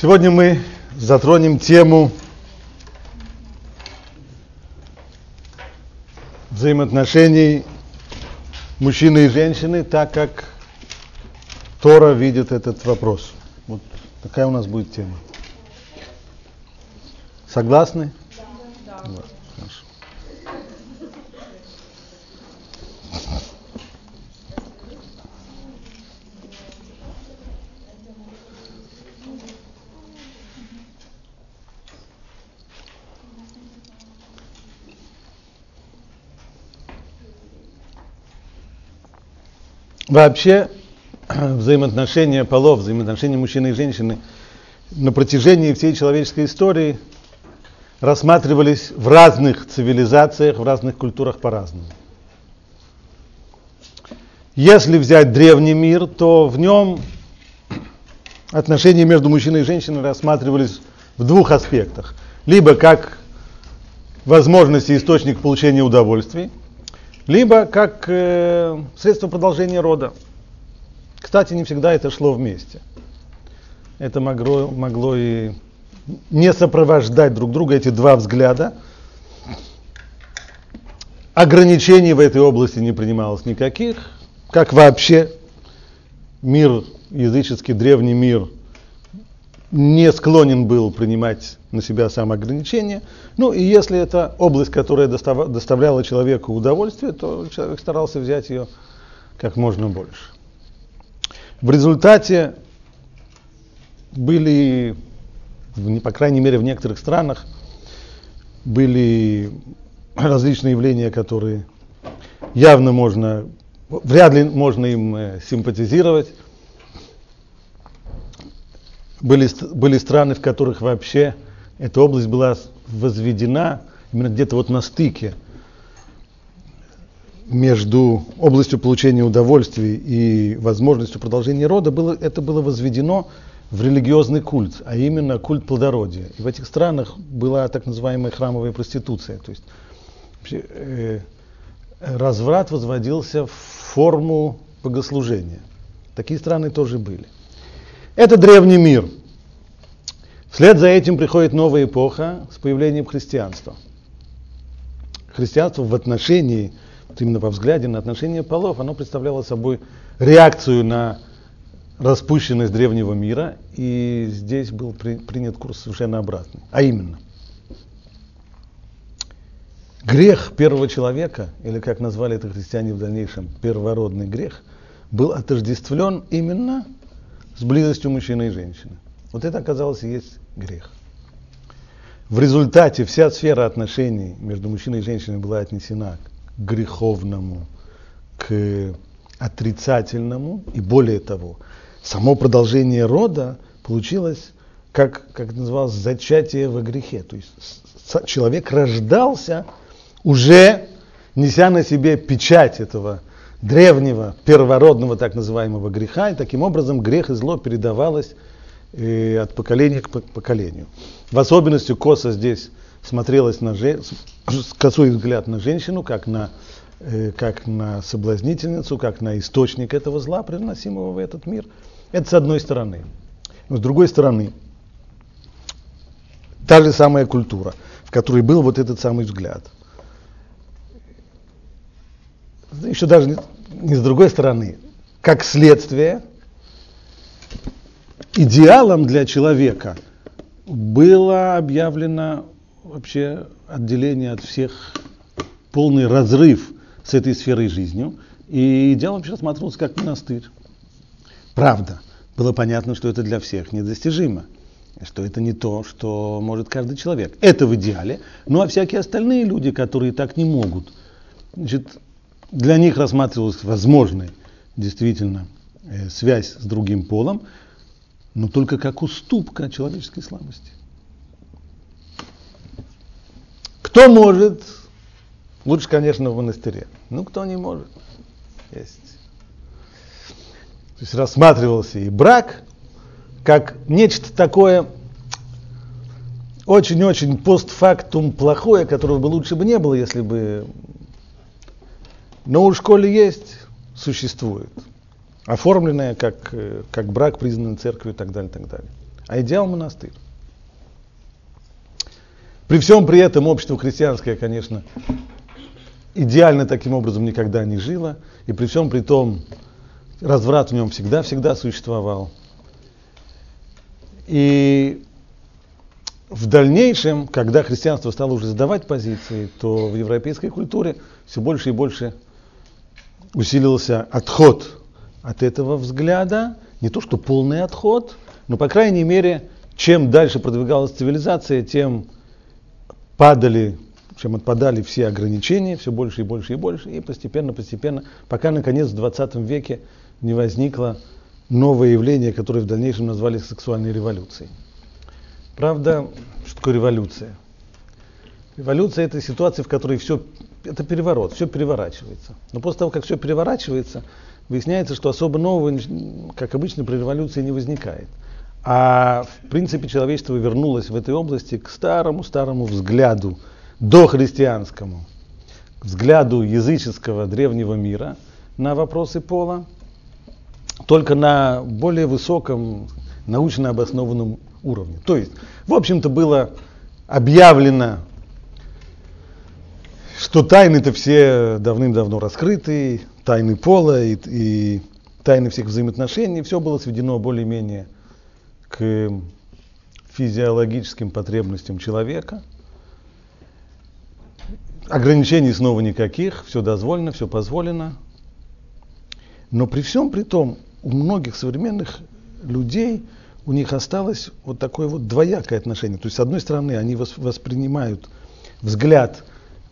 Сегодня мы затронем тему взаимоотношений мужчины и женщины, так как Тора видит этот вопрос. Вот такая у нас будет тема. Согласны? Да. да. Вообще взаимоотношения полов, взаимоотношения мужчины и женщины на протяжении всей человеческой истории рассматривались в разных цивилизациях, в разных культурах по-разному. Если взять древний мир, то в нем отношения между мужчиной и женщиной рассматривались в двух аспектах. Либо как возможность и источник получения удовольствий, либо как э, средство продолжения рода. Кстати, не всегда это шло вместе. Это могло, могло и не сопровождать друг друга эти два взгляда. Ограничений в этой области не принималось никаких. Как вообще мир, языческий древний мир, не склонен был принимать на себя самоограничения. Ну и если это область, которая доставляла человеку удовольствие, то человек старался взять ее как можно больше. В результате были, по крайней мере в некоторых странах, были различные явления, которые явно можно, вряд ли можно им э, симпатизировать. Были, были страны, в которых вообще эта область была возведена именно где-то вот на стыке между областью получения удовольствий и возможностью продолжения рода, было, это было возведено в религиозный культ, а именно культ плодородия. И в этих странах была так называемая храмовая проституция. То есть э, разврат возводился в форму богослужения. Такие страны тоже были. Это древний мир. Вслед за этим приходит новая эпоха с появлением христианства. Христианство в отношении, вот именно во взгляде на отношения полов, оно представляло собой реакцию на распущенность древнего мира, и здесь был при, принят курс совершенно обратный. А именно, грех первого человека, или как назвали это христиане в дальнейшем, первородный грех, был отождествлен именно с близостью мужчины и женщины. Вот это оказалось есть грех. В результате вся сфера отношений между мужчиной и женщиной была отнесена к греховному, к отрицательному, и более того, само продолжение рода получилось, как, как это называлось, зачатие во грехе. То есть человек рождался уже неся на себе печать этого древнего, первородного так называемого греха, и таким образом грех и зло передавалось э, от поколения к поколению. В особенности косо здесь смотрелось на же, косой взгляд на женщину, как на, э, как на соблазнительницу, как на источник этого зла, приносимого в этот мир. Это с одной стороны. Но с другой стороны, та же самая культура, в которой был вот этот самый взгляд – еще даже не, с другой стороны, как следствие, идеалом для человека было объявлено вообще отделение от всех, полный разрыв с этой сферой жизнью, и идеалом вообще рассматривался как монастырь. Правда, было понятно, что это для всех недостижимо, что это не то, что может каждый человек. Это в идеале, ну а всякие остальные люди, которые так не могут, значит, для них рассматривалась возможной действительно э, связь с другим полом, но только как уступка человеческой слабости. Кто может? Лучше, конечно, в монастыре. Ну, кто не может? Есть. То есть рассматривался и брак как нечто такое очень-очень постфактум плохое, которого бы лучше бы не было, если бы но у школе есть, существует. Оформленное как, э, как брак, признанный церковью и так далее, так далее. а идеал монастырь. При всем при этом общество христианское, конечно, идеально таким образом никогда не жило, и при всем при том разврат в нем всегда-всегда существовал. И в дальнейшем, когда христианство стало уже сдавать позиции, то в европейской культуре все больше и больше усилился отход от этого взгляда. Не то, что полный отход, но, по крайней мере, чем дальше продвигалась цивилизация, тем падали, чем отпадали все ограничения, все больше и больше и больше, и постепенно-постепенно, пока, наконец, в 20 веке не возникло новое явление, которое в дальнейшем назвали сексуальной революцией. Правда, что такое революция? Революция – это ситуация, в которой все, это переворот, все переворачивается. Но после того, как все переворачивается, выясняется, что особо нового, как обычно, при революции не возникает. А в принципе человечество вернулось в этой области к старому-старому взгляду, дохристианскому, взгляду языческого древнего мира на вопросы пола, только на более высоком научно обоснованном уровне. То есть, в общем-то, было объявлено, что тайны-то все давным-давно раскрыты, тайны пола и, и тайны всех взаимоотношений, все было сведено более-менее к физиологическим потребностям человека. Ограничений снова никаких, все дозволено, все позволено. Но при всем при том, у многих современных людей у них осталось вот такое вот двоякое отношение. То есть, с одной стороны, они воспринимают взгляд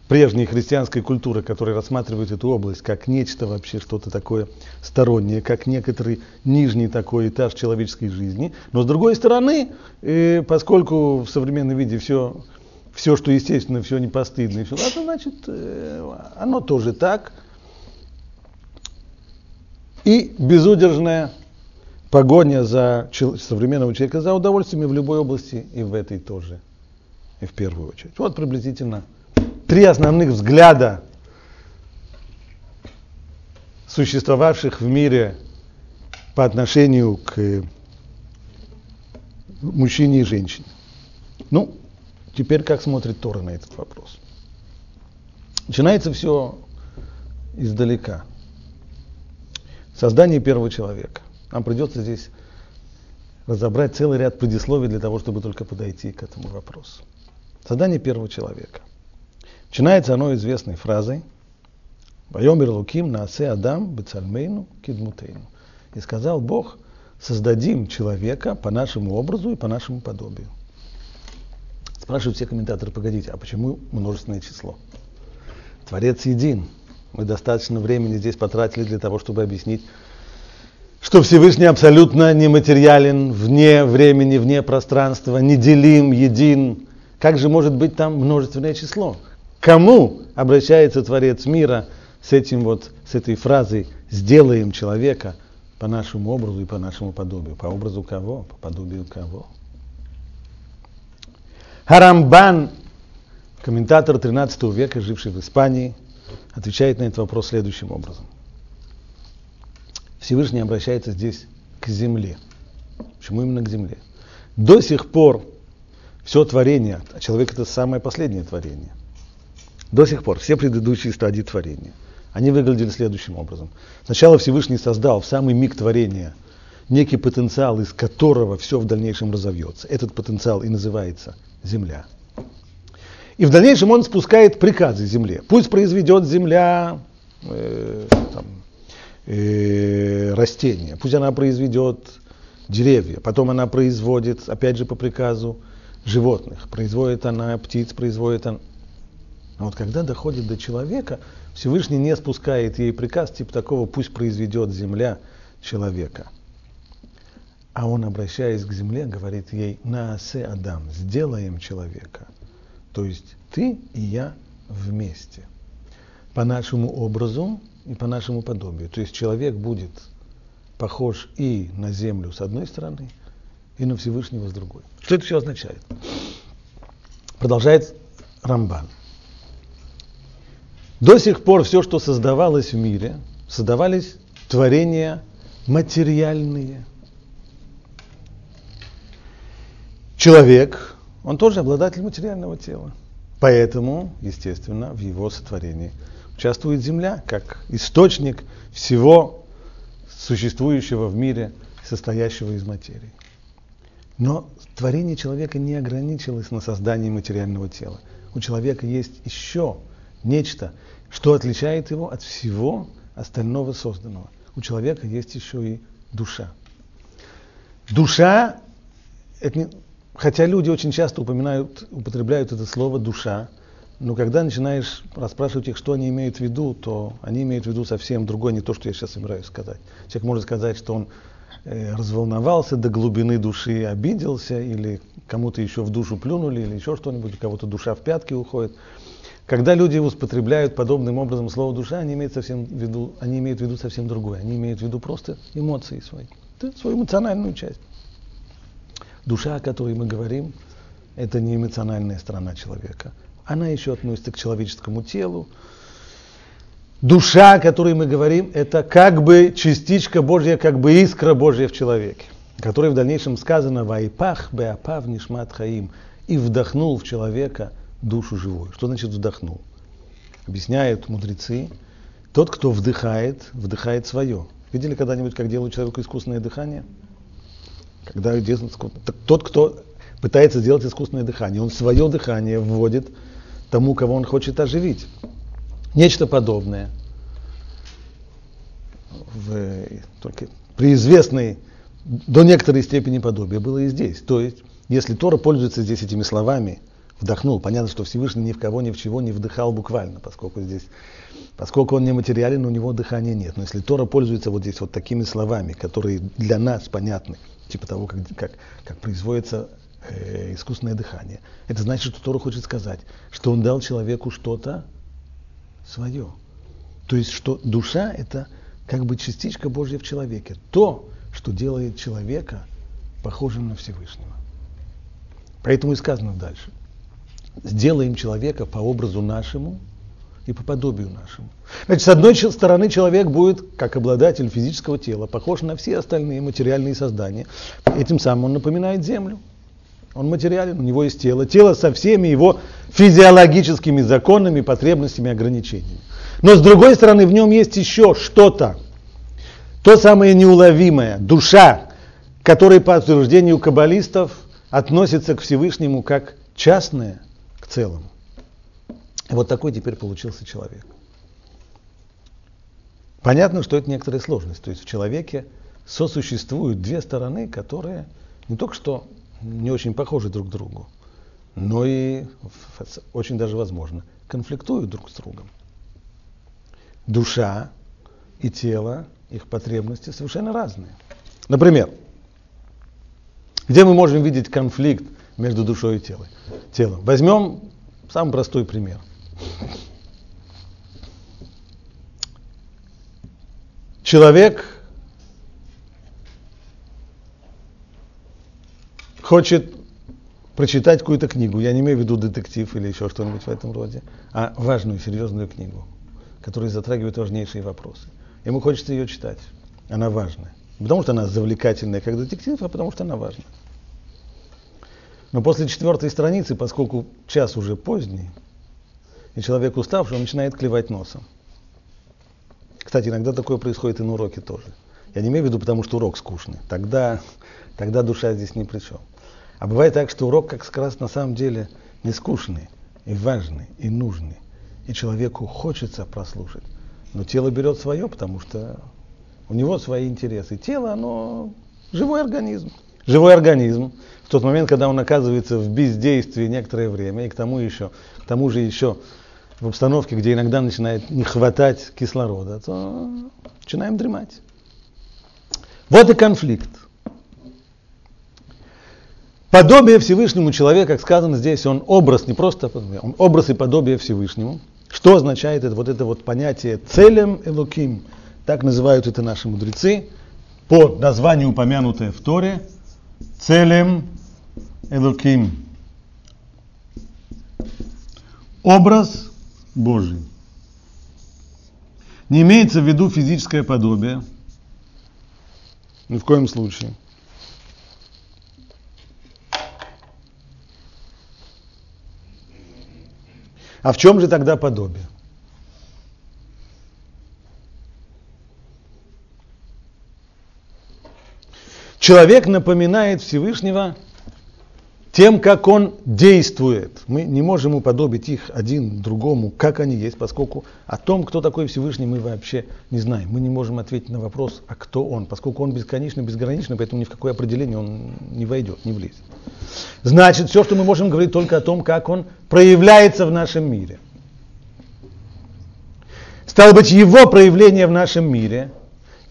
прежней христианской культуры, которая рассматривает эту область как нечто вообще, что-то такое стороннее, как некоторый нижний такой этаж человеческой жизни. Но с другой стороны, э, поскольку в современном виде все, все, что естественно, все не постыдно, все, это значит, э, оно тоже так. И безудержная погоня за современного человека за удовольствиями в любой области и в этой тоже, и в первую очередь. Вот приблизительно три основных взгляда, существовавших в мире по отношению к мужчине и женщине. Ну, теперь как смотрит Тора на этот вопрос? Начинается все издалека. Создание первого человека. Нам придется здесь разобрать целый ряд предисловий для того, чтобы только подойти к этому вопросу. Создание первого человека. Начинается оно известной фразой «Вайомер луким наасе адам бецальмейну кидмутейну». И сказал Бог, создадим человека по нашему образу и по нашему подобию. Спрашивают все комментаторы, погодите, а почему множественное число? Творец един. Мы достаточно времени здесь потратили для того, чтобы объяснить, что Всевышний абсолютно нематериален, вне времени, вне пространства, неделим, един. Как же может быть там множественное число? Кому обращается Творец мира с, этим вот, с этой фразой «сделаем человека по нашему образу и по нашему подобию»? По образу кого? По подобию кого? Харамбан, комментатор 13 века, живший в Испании, отвечает на этот вопрос следующим образом. Всевышний обращается здесь к земле. Почему именно к земле? До сих пор все творение, а человек это самое последнее творение, до сих пор все предыдущие стадии творения, они выглядели следующим образом. Сначала Всевышний создал в самый миг творения некий потенциал, из которого все в дальнейшем разовьется. Этот потенциал и называется Земля. И в дальнейшем он спускает приказы Земле. Пусть произведет Земля э, там, э, растения, пусть она произведет деревья, потом она производит, опять же по приказу, животных, производит она птиц, производит она... Но вот когда доходит до человека, Всевышний не спускает ей приказ типа такого, пусть произведет земля человека. А он, обращаясь к земле, говорит ей, наасе Адам, сделаем человека. То есть ты и я вместе. По нашему образу и по нашему подобию. То есть человек будет похож и на землю с одной стороны, и на Всевышнего с другой. Что это все означает? Продолжает Рамбан. До сих пор все, что создавалось в мире, создавались творения материальные. человек, он тоже обладатель материального тела. Поэтому, естественно, в его сотворении участвует Земля как источник всего существующего в мире, состоящего из материи. Но творение человека не ограничилось на создании материального тела. У человека есть еще нечто, что отличает его от всего остального созданного. У человека есть еще и душа. Душа, это не, хотя люди очень часто упоминают, употребляют это слово душа, но когда начинаешь расспрашивать их, что они имеют в виду, то они имеют в виду совсем другое, не то, что я сейчас собираюсь сказать. Человек может сказать, что он э, разволновался до глубины души, обиделся, или кому-то еще в душу плюнули, или еще что-нибудь, у кого-то душа в пятки уходит. Когда люди употребляют подобным образом слово душа, они имеют, совсем в виду, они имеют в виду совсем другое. Они имеют в виду просто эмоции свои, свою эмоциональную часть. Душа, о которой мы говорим, это не эмоциональная сторона человека. Она еще относится к человеческому телу. Душа, о которой мы говорим, это как бы частичка Божья, как бы искра Божья в человеке, которой в дальнейшем сказано «Вайпах беапав нишмат хаим» и вдохнул в человека душу живую. Что значит вдохнул? Объясняют мудрецы, тот, кто вдыхает, вдыхает свое. Видели когда-нибудь, как делают человеку искусственное дыхание? Когда тот, кто пытается сделать искусственное дыхание, он свое дыхание вводит тому, кого он хочет оживить. Нечто подобное. В, только при известной до некоторой степени подобия было и здесь. То есть, если Тора пользуется здесь этими словами, вдохнул, понятно, что Всевышний ни в кого, ни в чего не вдыхал буквально, поскольку здесь, поскольку он не материален, у него дыхания нет. Но если Тора пользуется вот здесь вот такими словами, которые для нас понятны, типа того, как, как, как производится э, искусственное дыхание. Это значит, что Тора хочет сказать, что он дал человеку что-то свое. То есть, что душа – это как бы частичка Божья в человеке. То, что делает человека похожим на Всевышнего. Поэтому и сказано дальше. Сделаем человека по образу нашему и по подобию нашему. Значит, с одной стороны, человек будет, как обладатель физического тела, похож на все остальные материальные создания. Этим самым он напоминает Землю. Он материален, у него есть тело. Тело со всеми его физиологическими законами, потребностями, ограничениями. Но с другой стороны, в нем есть еще что-то. То самое неуловимое, душа, которая по утверждению каббалистов относится к Всевышнему как частное к целому. Вот такой теперь получился человек. Понятно, что это некоторая сложность. То есть в человеке сосуществуют две стороны, которые не только что не очень похожи друг к другу, но и очень даже возможно конфликтуют друг с другом. Душа и тело, их потребности совершенно разные. Например, где мы можем видеть конфликт между душой и телом? телом? Возьмем самый простой пример – Человек хочет прочитать какую-то книгу, я не имею в виду детектив или еще что-нибудь в этом роде, а важную, серьезную книгу, которая затрагивает важнейшие вопросы. Ему хочется ее читать. Она важная. Не потому что она завлекательная, как детектив, а потому что она важна. Но после четвертой страницы, поскольку час уже поздний, и человек уставший, он начинает клевать носом. Кстати, иногда такое происходит и на уроке тоже. Я не имею в виду, потому что урок скучный. Тогда, тогда душа здесь ни при чем. А бывает так, что урок как раз на самом деле не скучный, и важный, и нужный. И человеку хочется прослушать. Но тело берет свое, потому что у него свои интересы. Тело, оно живой организм. Живой организм в тот момент, когда он оказывается в бездействии некоторое время, и к тому еще, к тому же еще в обстановке, где иногда начинает не хватать кислорода, то начинаем дремать. Вот и конфликт. Подобие Всевышнему человека, как сказано здесь, он образ, не просто он образ и подобие Всевышнему. Что означает это, вот это вот понятие целем элуким? Так называют это наши мудрецы, по названию, упомянутое в Торе, целем Элоким. Образ Божий. Не имеется в виду физическое подобие. Ни в коем случае. А в чем же тогда подобие? Человек напоминает Всевышнего тем, как он действует. Мы не можем уподобить их один другому, как они есть, поскольку о том, кто такой Всевышний, мы вообще не знаем. Мы не можем ответить на вопрос, а кто он, поскольку он бесконечный, безграничный, поэтому ни в какое определение он не войдет, не влезет. Значит, все, что мы можем говорить только о том, как он проявляется в нашем мире. Стало быть, его проявление в нашем мире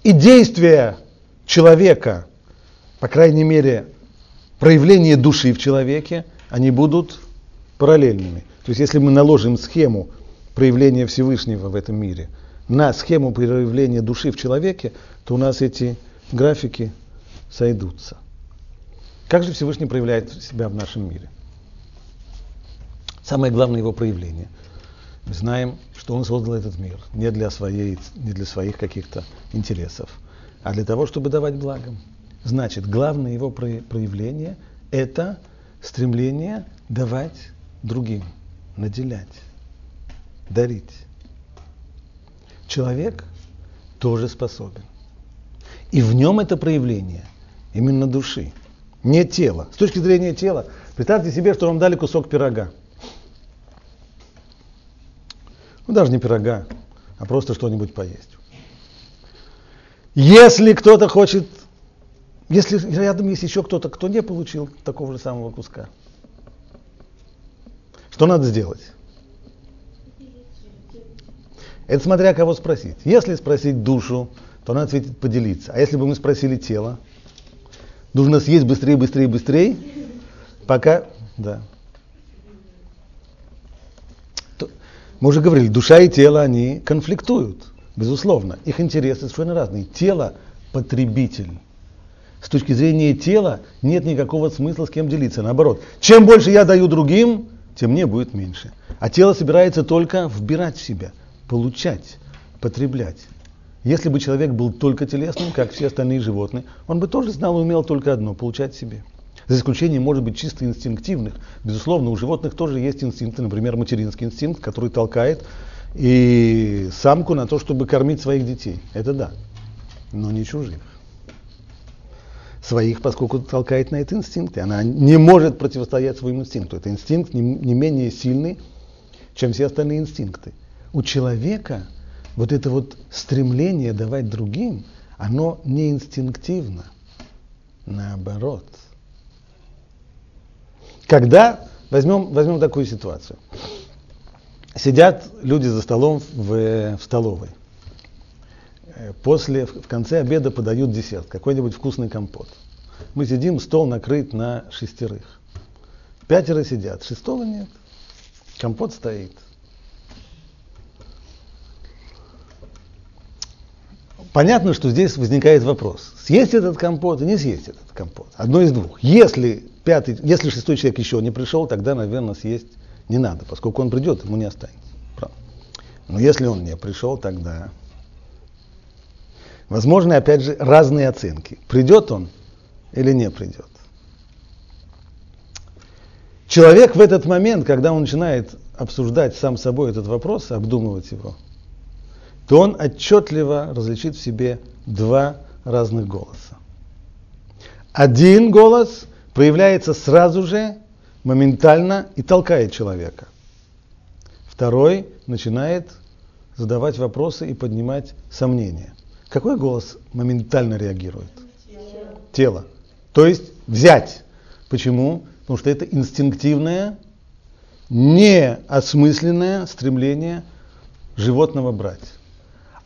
и действия человека, по крайней мере, проявление души в человеке, они будут параллельными. То есть если мы наложим схему проявления Всевышнего в этом мире на схему проявления души в человеке, то у нас эти графики сойдутся. Как же Всевышний проявляет себя в нашем мире? Самое главное его проявление. Мы знаем, что он создал этот мир не для, своей, не для своих каких-то интересов, а для того, чтобы давать благом. Значит, главное его проявление – это стремление давать другим, наделять, дарить. Человек тоже способен. И в нем это проявление именно души, не тела. С точки зрения тела, представьте себе, что вам дали кусок пирога. Ну, даже не пирога, а просто что-нибудь поесть. Если кто-то хочет если рядом есть еще кто-то, кто не получил такого же самого куска, что надо сделать? Это смотря кого спросить. Если спросить душу, то она ответит поделиться. А если бы мы спросили тело, нужно съесть быстрее, быстрее, быстрее, пока, да. Мы уже говорили, душа и тело, они конфликтуют, безусловно. Их интересы совершенно разные. Тело – потребитель с точки зрения тела нет никакого смысла с кем делиться. Наоборот, чем больше я даю другим, тем мне будет меньше. А тело собирается только вбирать в себя, получать, потреблять. Если бы человек был только телесным, как все остальные животные, он бы тоже знал и умел только одно – получать себе. За исключением, может быть, чисто инстинктивных. Безусловно, у животных тоже есть инстинкты, например, материнский инстинкт, который толкает и самку на то, чтобы кормить своих детей. Это да, но не чужих своих, поскольку толкает на это инстинкты. Она не может противостоять своему инстинкту. Это инстинкт не, не менее сильный, чем все остальные инстинкты. У человека вот это вот стремление давать другим, оно не инстинктивно. Наоборот. Когда, возьмем, возьмем такую ситуацию. Сидят люди за столом в, в столовой. Э, после, в конце обеда подают десерт, какой-нибудь вкусный компот. Мы сидим, стол накрыт на шестерых. Пятеро сидят, шестого нет. Компот стоит. Понятно, что здесь возникает вопрос, съесть этот компот и не съесть этот компот. Одно из двух. Если, пятый, если шестой человек еще не пришел, тогда, наверное, съесть не надо, поскольку он придет, ему не останется. Но если он не пришел, тогда Возможны, опять же, разные оценки. Придет он или не придет. Человек в этот момент, когда он начинает обсуждать сам собой этот вопрос, обдумывать его, то он отчетливо различит в себе два разных голоса. Один голос проявляется сразу же, моментально и толкает человека. Второй начинает задавать вопросы и поднимать сомнения. Какой голос моментально реагирует? Тело. Тело. То есть взять. Почему? Потому что это инстинктивное, неосмысленное стремление животного брать.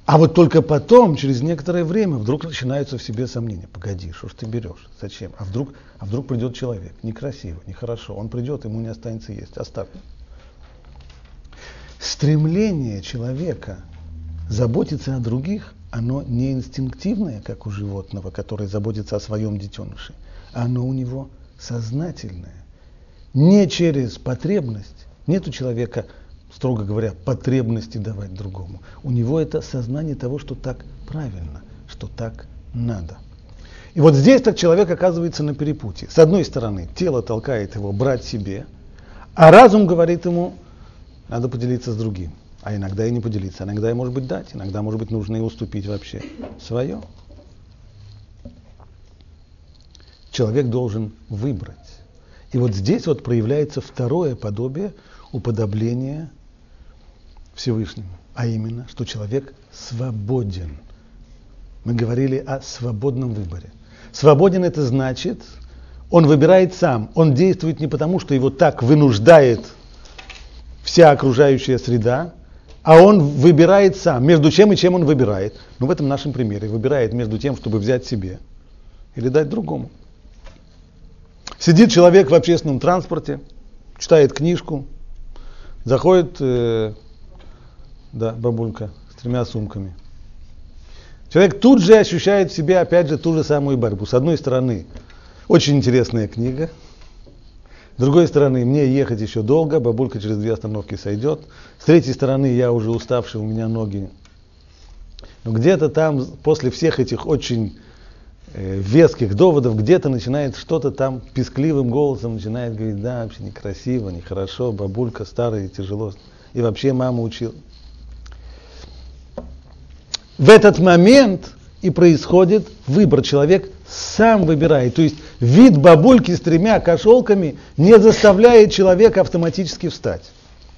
А вот только потом, через некоторое время, вдруг начинаются в себе сомнения. Погоди, что ж ты берешь? Зачем? А вдруг, а вдруг придет человек? Некрасиво, нехорошо. Он придет, ему не останется есть. Оставь. Стремление человека заботиться о других оно не инстинктивное, как у животного, которое заботится о своем детеныше, а оно у него сознательное. Не через потребность. Нет у человека, строго говоря, потребности давать другому. У него это сознание того, что так правильно, что так надо. И вот здесь так человек оказывается на перепутье. С одной стороны, тело толкает его брать себе, а разум говорит ему, надо поделиться с другим. А иногда и не поделиться, иногда и может быть дать, иногда может быть нужно и уступить вообще свое. Человек должен выбрать. И вот здесь вот проявляется второе подобие уподобления Всевышнему, а именно, что человек свободен. Мы говорили о свободном выборе. Свободен это значит, он выбирает сам, он действует не потому, что его так вынуждает вся окружающая среда, а он выбирает сам. Между чем и чем он выбирает? Ну, в этом нашем примере. Выбирает между тем, чтобы взять себе или дать другому. Сидит человек в общественном транспорте, читает книжку, заходит, э, да, бабулька с тремя сумками. Человек тут же ощущает в себе, опять же, ту же самую борьбу. С одной стороны, очень интересная книга. С другой стороны, мне ехать еще долго, бабулька через две остановки сойдет. С третьей стороны, я уже уставший, у меня ноги. Но где-то там, после всех этих очень э, веских доводов, где-то начинает что-то там пескливым голосом начинает говорить, да, вообще некрасиво, нехорошо, бабулька старая, тяжело. И вообще мама учила. В этот момент и происходит выбор. Человек сам выбирает. То есть вид бабульки с тремя кошелками не заставляет человека автоматически встать.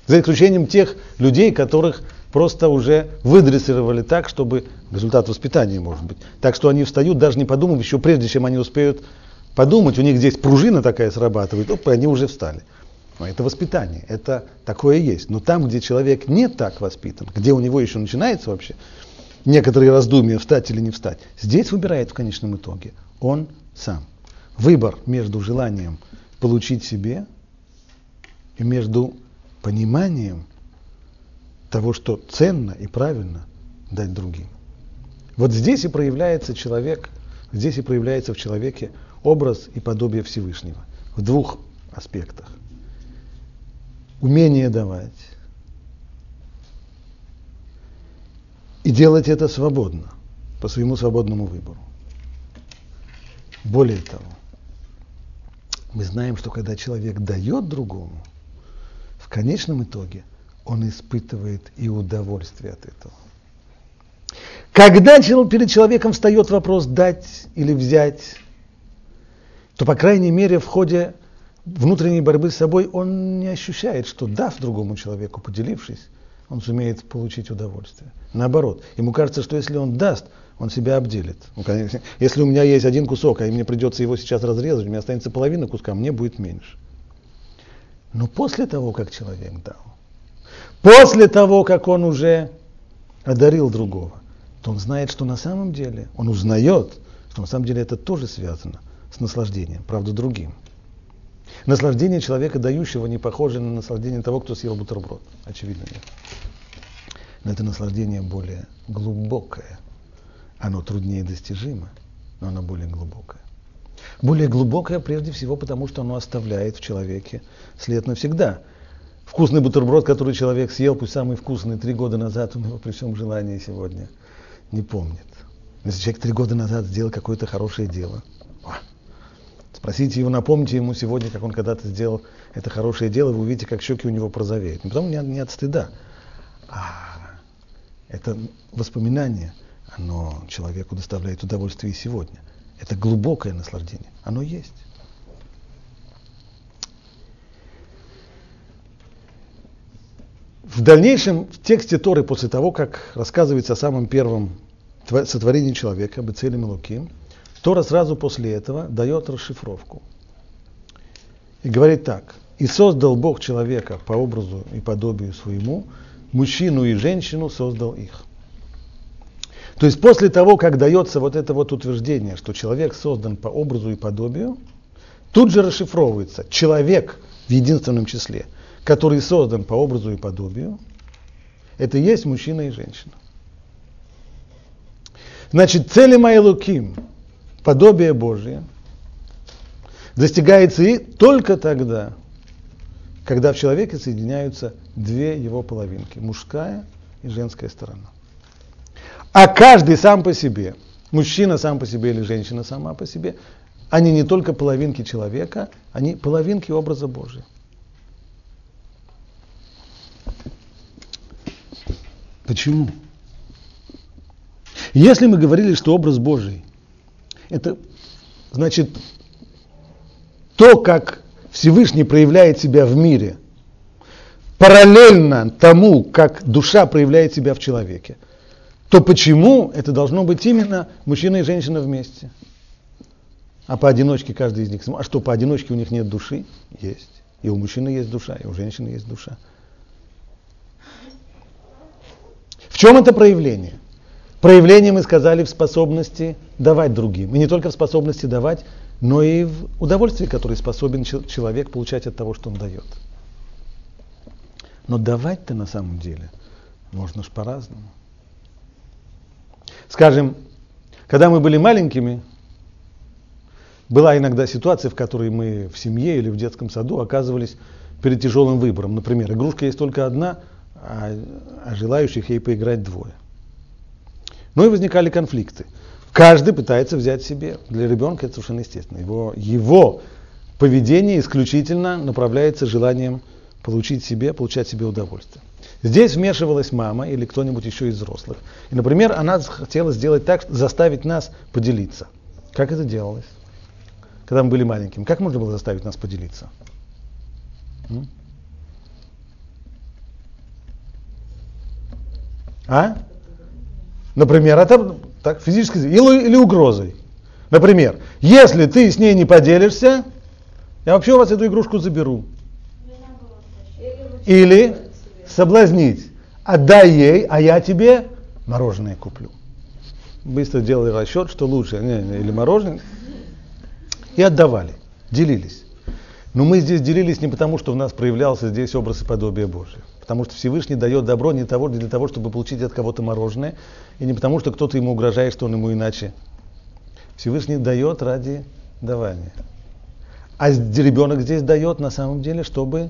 За исключением тех людей, которых просто уже выдрессировали так, чтобы результат воспитания может быть. Так что они встают, даже не подумав, еще прежде чем они успеют подумать, у них здесь пружина такая срабатывает, оп, они уже встали. Но это воспитание, это такое есть. Но там, где человек не так воспитан, где у него еще начинается вообще некоторые раздумья, встать или не встать. Здесь выбирает в конечном итоге он сам. Выбор между желанием получить себе и между пониманием того, что ценно и правильно дать другим. Вот здесь и проявляется человек, здесь и проявляется в человеке образ и подобие Всевышнего в двух аспектах. Умение давать И делать это свободно, по своему свободному выбору. Более того, мы знаем, что когда человек дает другому, в конечном итоге он испытывает и удовольствие от этого. Когда перед человеком встает вопрос дать или взять, то, по крайней мере, в ходе внутренней борьбы с собой он не ощущает, что дав другому человеку, поделившись, он сумеет получить удовольствие. Наоборот, ему кажется, что если он даст, он себя обделит. Ну, если у меня есть один кусок, а мне придется его сейчас разрезать, у меня останется половина куска, мне будет меньше. Но после того, как человек дал, после того, как он уже одарил другого, то он знает, что на самом деле, он узнает, что на самом деле это тоже связано с наслаждением, правда, другим. Наслаждение человека, дающего, не похоже на наслаждение того, кто съел бутерброд. Очевидно, нет. Но это наслаждение более глубокое. Оно труднее достижимо, но оно более глубокое. Более глубокое прежде всего потому, что оно оставляет в человеке след навсегда. Вкусный бутерброд, который человек съел, пусть самый вкусный, три года назад, он его при всем желании сегодня не помнит. Если человек три года назад сделал какое-то хорошее дело, Спросите его, напомните ему сегодня, как он когда-то сделал это хорошее дело, вы увидите, как щеки у него прозовеют. Не потому не, не от стыда, а это воспоминание, оно человеку доставляет удовольствие и сегодня. Это глубокое наслаждение. Оно есть. В дальнейшем, в тексте Торы, после того, как рассказывается о самом первом сотворении человека, Бецелем и Луким, Тора сразу после этого дает расшифровку. И говорит так. «И создал Бог человека по образу и подобию своему, мужчину и женщину создал их». То есть после того, как дается вот это вот утверждение, что человек создан по образу и подобию, тут же расшифровывается человек в единственном числе, который создан по образу и подобию, это есть мужчина и женщина. Значит, цели мои луким, подобие Божие достигается и только тогда, когда в человеке соединяются две его половинки, мужская и женская сторона. А каждый сам по себе, мужчина сам по себе или женщина сама по себе, они не только половинки человека, они половинки образа Божия. Почему? Если мы говорили, что образ Божий, это значит то, как Всевышний проявляет себя в мире, параллельно тому, как душа проявляет себя в человеке, то почему это должно быть именно мужчина и женщина вместе? А поодиночке каждый из них. А что, поодиночке у них нет души? Есть. И у мужчины есть душа, и у женщины есть душа. В чем это проявление? Проявление, мы сказали, в способности давать другим. И не только в способности давать, но и в удовольствии, которое способен человек получать от того, что он дает. Но давать-то на самом деле можно ж по-разному. Скажем, когда мы были маленькими, была иногда ситуация, в которой мы в семье или в детском саду оказывались перед тяжелым выбором. Например, игрушка есть только одна, а, а желающих ей поиграть двое. Ну и возникали конфликты. Каждый пытается взять себе. Для ребенка это совершенно естественно. Его, его поведение исключительно направляется желанием получить себе, получать себе удовольствие. Здесь вмешивалась мама или кто-нибудь еще из взрослых. И, например, она хотела сделать так, заставить нас поделиться. Как это делалось? Когда мы были маленькими, как можно было заставить нас поделиться? А? Например, это так, физически или, или угрозой. Например, если ты с ней не поделишься, я вообще у вас эту игрушку заберу. Или соблазнить. Отдай ей, а я тебе мороженое куплю. Быстро делали расчет, что лучше, не, не, или мороженое. И отдавали, делились. Но мы здесь делились не потому, что в нас проявлялся здесь образ и подобие Божие. Потому что Всевышний дает добро не, того, не для того, чтобы получить от кого-то мороженое, и не потому, что кто-то ему угрожает, что он ему иначе. Всевышний дает ради давания. А ребенок здесь дает на самом деле, чтобы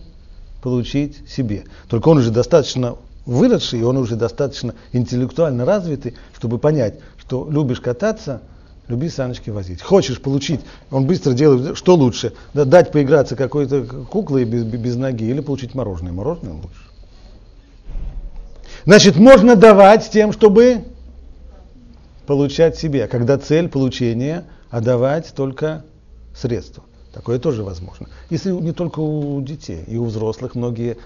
получить себе. Только он уже достаточно выросший, и он уже достаточно интеллектуально развитый, чтобы понять, что любишь кататься, люби саночки возить. Хочешь получить, он быстро делает, что лучше, дать поиграться какой-то куклой без, без ноги или получить мороженое. Мороженое лучше. Значит, можно давать тем, чтобы получать себе. Когда цель получения, а давать только средства. Такое тоже возможно. Если не только у детей, и у взрослых многие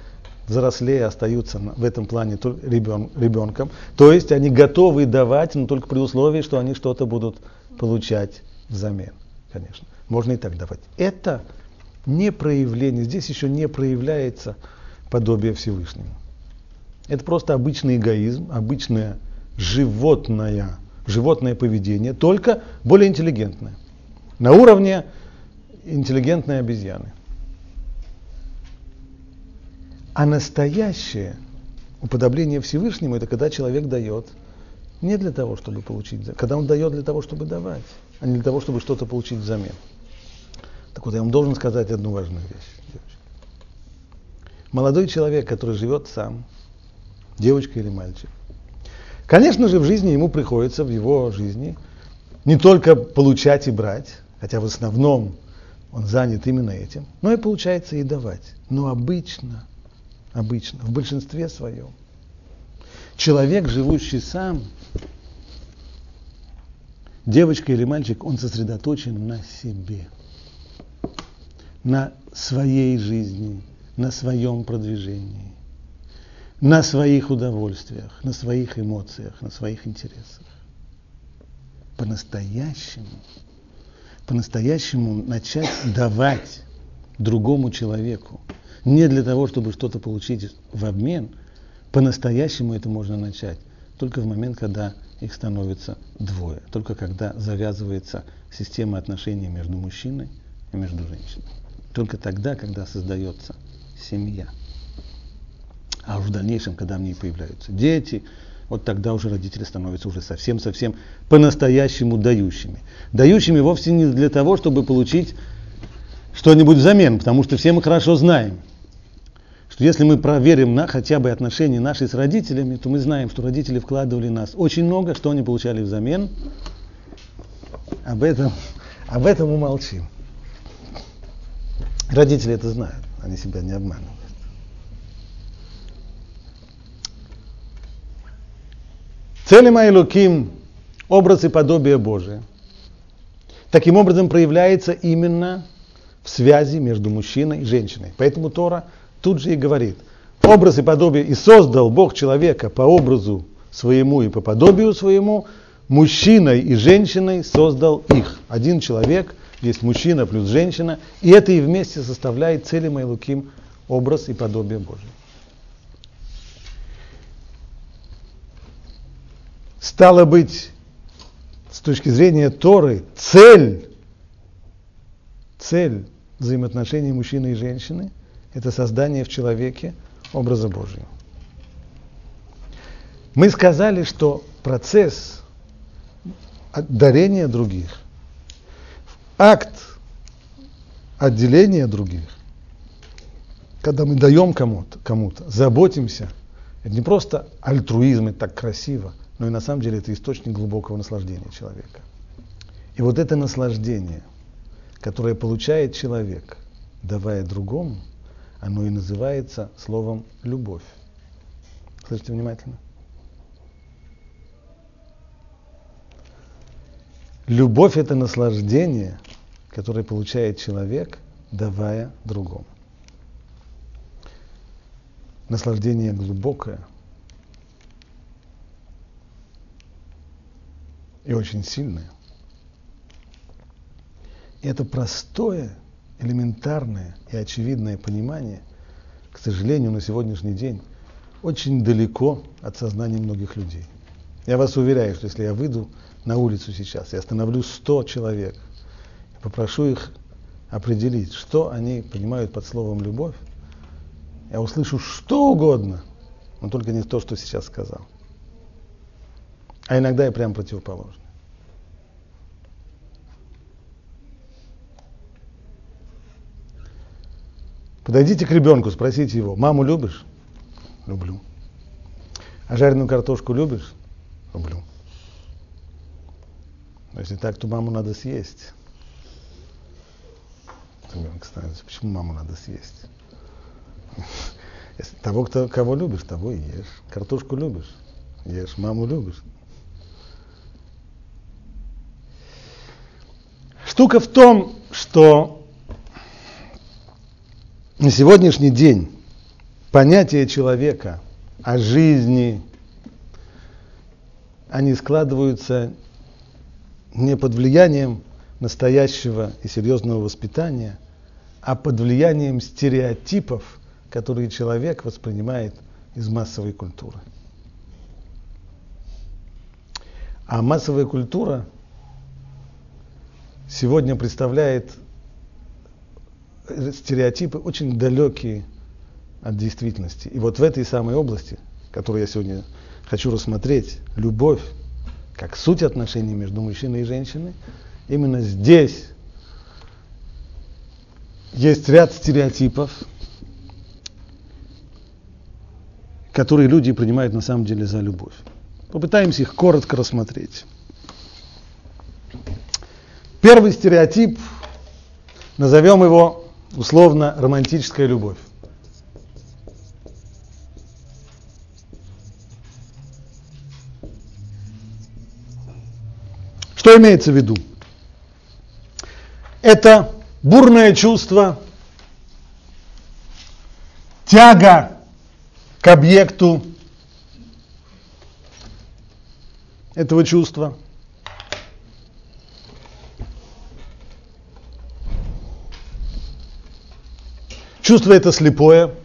взрослее остаются в этом плане ребен, ребенком. То есть они готовы давать, но только при условии, что они что-то будут получать взамен. Конечно, можно и так давать. Это не проявление, здесь еще не проявляется подобие Всевышнему. Это просто обычный эгоизм, обычное животное, животное поведение, только более интеллигентное. На уровне интеллигентной обезьяны. А настоящее уподобление Всевышнему – это когда человек дает не для того, чтобы получить, когда он дает для того, чтобы давать, а не для того, чтобы что-то получить взамен. Так вот, я вам должен сказать одну важную вещь. Молодой человек, который живет сам, девочка или мальчик, конечно же, в жизни ему приходится, в его жизни, не только получать и брать, хотя в основном он занят именно этим, но и получается и давать. Но обычно, обычно, в большинстве своем, человек, живущий сам, девочка или мальчик, он сосредоточен на себе, на своей жизни, на своем продвижении, на своих удовольствиях, на своих эмоциях, на своих интересах. По-настоящему по-настоящему начать давать другому человеку, не для того, чтобы что-то получить в обмен, по-настоящему это можно начать только в момент, когда их становится двое, только когда завязывается система отношений между мужчиной и между женщиной. Только тогда, когда создается семья. А в дальнейшем, когда в ней появляются дети, вот тогда уже родители становятся уже совсем-совсем по-настоящему дающими. Дающими вовсе не для того, чтобы получить что-нибудь взамен, потому что все мы хорошо знаем, что если мы проверим на хотя бы отношения наши с родителями, то мы знаем, что родители вкладывали в нас очень много, что они получали взамен. Об этом, об этом умолчим. Родители это знают, они себя не обманывают. Целым Айлуким – образ и подобие Божие. Таким образом проявляется именно в связи между мужчиной и женщиной. Поэтому Тора тут же и говорит, образ и подобие, и создал Бог человека по образу своему и по подобию своему, мужчиной и женщиной создал их. Один человек, есть мужчина плюс женщина, и это и вместе составляет целым Айлуким образ и подобие Божие. Стало быть, с точки зрения Торы, цель, цель взаимоотношений мужчины и женщины – это создание в человеке образа Божьего. Мы сказали, что процесс дарения других, акт отделения других, когда мы даем кому-то, кому-то, заботимся, это не просто альтруизм, это так красиво – но и на самом деле это источник глубокого наслаждения человека. И вот это наслаждение, которое получает человек, давая другому, оно и называется словом любовь. Слышите внимательно? Любовь – это наслаждение, которое получает человек, давая другому. Наслаждение глубокое – и очень сильное. И это простое, элементарное и очевидное понимание, к сожалению, на сегодняшний день очень далеко от сознания многих людей. Я вас уверяю, что если я выйду на улицу сейчас и остановлю 100 человек, и попрошу их определить, что они понимают под словом «любовь», я услышу что угодно, но только не то, что сейчас сказал. А иногда и прям противоположно. Подойдите к ребенку, спросите его, маму любишь? Люблю. А жареную картошку любишь? Люблю. Но если так, то маму надо съесть. Ребенок становится, почему маму надо съесть? Если того, кто, кого любишь, того и ешь. Картошку любишь, ешь. Маму любишь, Штука в том, что на сегодняшний день понятия человека о жизни, они складываются не под влиянием настоящего и серьезного воспитания, а под влиянием стереотипов, которые человек воспринимает из массовой культуры. А массовая культура сегодня представляет стереотипы очень далекие от действительности. И вот в этой самой области, которую я сегодня хочу рассмотреть, любовь, как суть отношений между мужчиной и женщиной, именно здесь есть ряд стереотипов, которые люди принимают на самом деле за любовь. Попытаемся их коротко рассмотреть. Первый стереотип, назовем его условно романтическая любовь. Что имеется в виду? Это бурное чувство, тяга к объекту этого чувства – Чувство это слепое.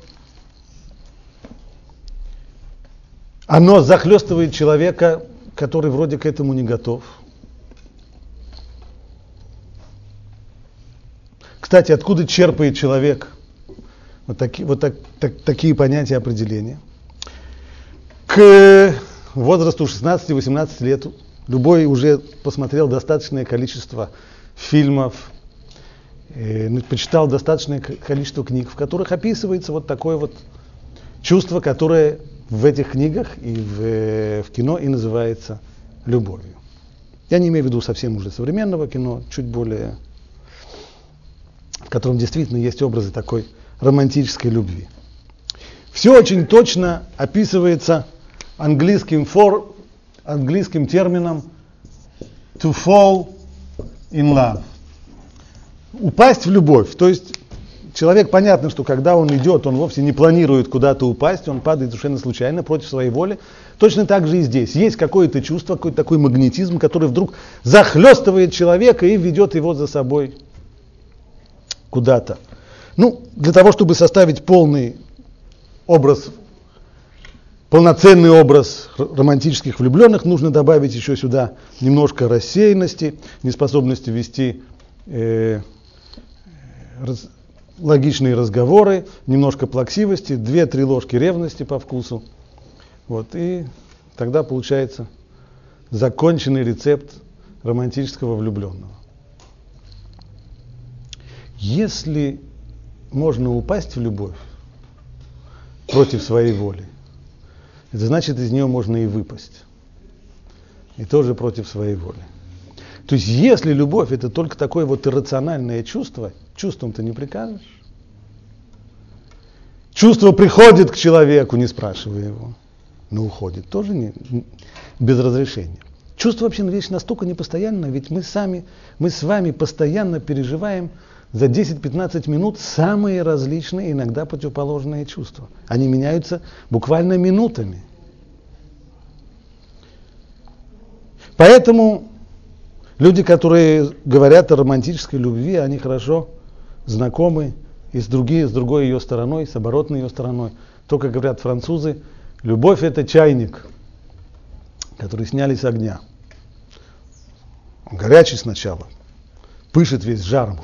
Оно захлестывает человека, который вроде к этому не готов. Кстати, откуда черпает человек вот, таки, вот так, так, такие понятия определения? К возрасту 16-18 лет любой уже посмотрел достаточное количество фильмов, почитал достаточное количество книг, в которых описывается вот такое вот чувство, которое в этих книгах и в, э, в кино и называется любовью. Я не имею в виду совсем уже современного кино, чуть более, в котором действительно есть образы такой романтической любви. Все очень точно описывается английским for, английским термином to fall in love. Упасть в любовь. То есть человек, понятно, что когда он идет, он вовсе не планирует куда-то упасть, он падает совершенно случайно, против своей воли. Точно так же и здесь. Есть какое-то чувство, какой-то такой магнетизм, который вдруг захлестывает человека и ведет его за собой куда-то. Ну, для того, чтобы составить полный образ, полноценный образ романтических влюбленных, нужно добавить еще сюда немножко рассеянности, неспособности вести э, раз, логичные разговоры, немножко плаксивости, две-три ложки ревности по вкусу. Вот, и тогда получается законченный рецепт романтического влюбленного. Если можно упасть в любовь против своей воли, это значит, из нее можно и выпасть. И тоже против своей воли. То есть, если любовь это только такое вот иррациональное чувство, чувством-то не прикажешь. Чувство приходит к человеку, не спрашивая его, но уходит тоже не, без разрешения. Чувство вообще вещь настолько непостоянная, ведь мы сами, мы с вами постоянно переживаем за 10-15 минут самые различные, иногда противоположные чувства. Они меняются буквально минутами. Поэтому люди, которые говорят о романтической любви, они хорошо знакомы и с, другой, с другой ее стороной, с оборотной ее стороной. То, как говорят французы, любовь это чайник, который сняли с огня. Он горячий сначала, пышет весь жаром.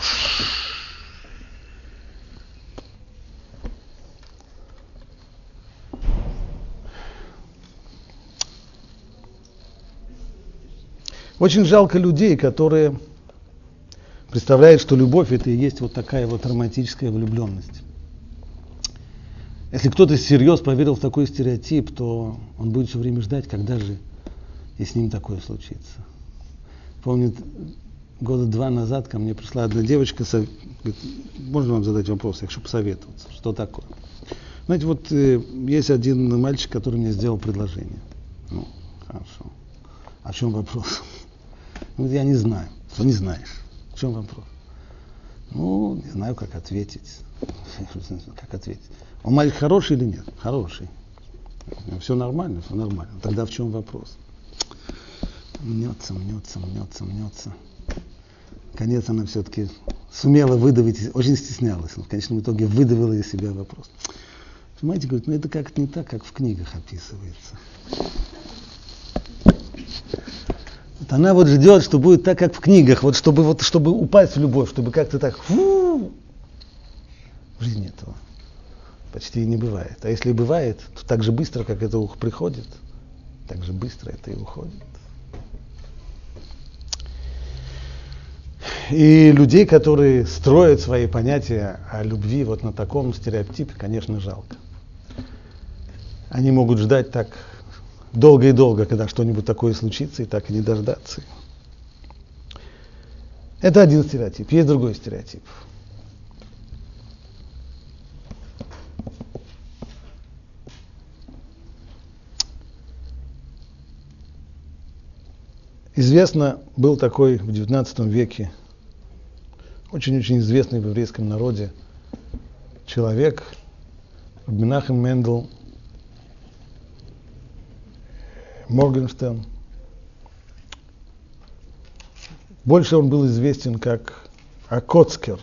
Очень жалко людей, которые представляют, что любовь это и есть вот такая вот романтическая влюбленность. Если кто-то всерьез поверил в такой стереотип, то он будет все время ждать, когда же и с ним такое случится. Помню, года два назад ко мне пришла одна девочка, говорит, можно вам задать вопрос, я хочу посоветоваться, что такое. Знаете, вот э, есть один мальчик, который мне сделал предложение. Ну, хорошо. А в чем вопрос? Ну, я не знаю. Что не знаешь? В чем вопрос? Ну, не знаю, как ответить. Как ответить? Он мальчик хороший или нет? Хороший. Все нормально, все нормально. Тогда в чем вопрос? Мнется, мнется, мнется, мнется. Конец она все-таки сумела выдавить, очень стеснялась. Но в конечном итоге выдавила из себя вопрос. Понимаете, говорит, ну это как-то не так, как в книгах описывается. Вот она вот ждет, что будет так, как в книгах, вот чтобы, вот, чтобы упасть в любовь, чтобы как-то так, фу, в жизни этого почти не бывает. А если бывает, то так же быстро, как это приходит, так же быстро это и уходит. И людей, которые строят свои понятия о любви вот на таком стереотипе, конечно, жалко. Они могут ждать так долго и долго, когда что-нибудь такое случится, и так и не дождаться. Это один стереотип. Есть другой стереотип. Известно, был такой в XIX веке, очень-очень известный в еврейском народе человек, Менахем Мендел Моргенштерн. Больше он был известен как Акоцкер.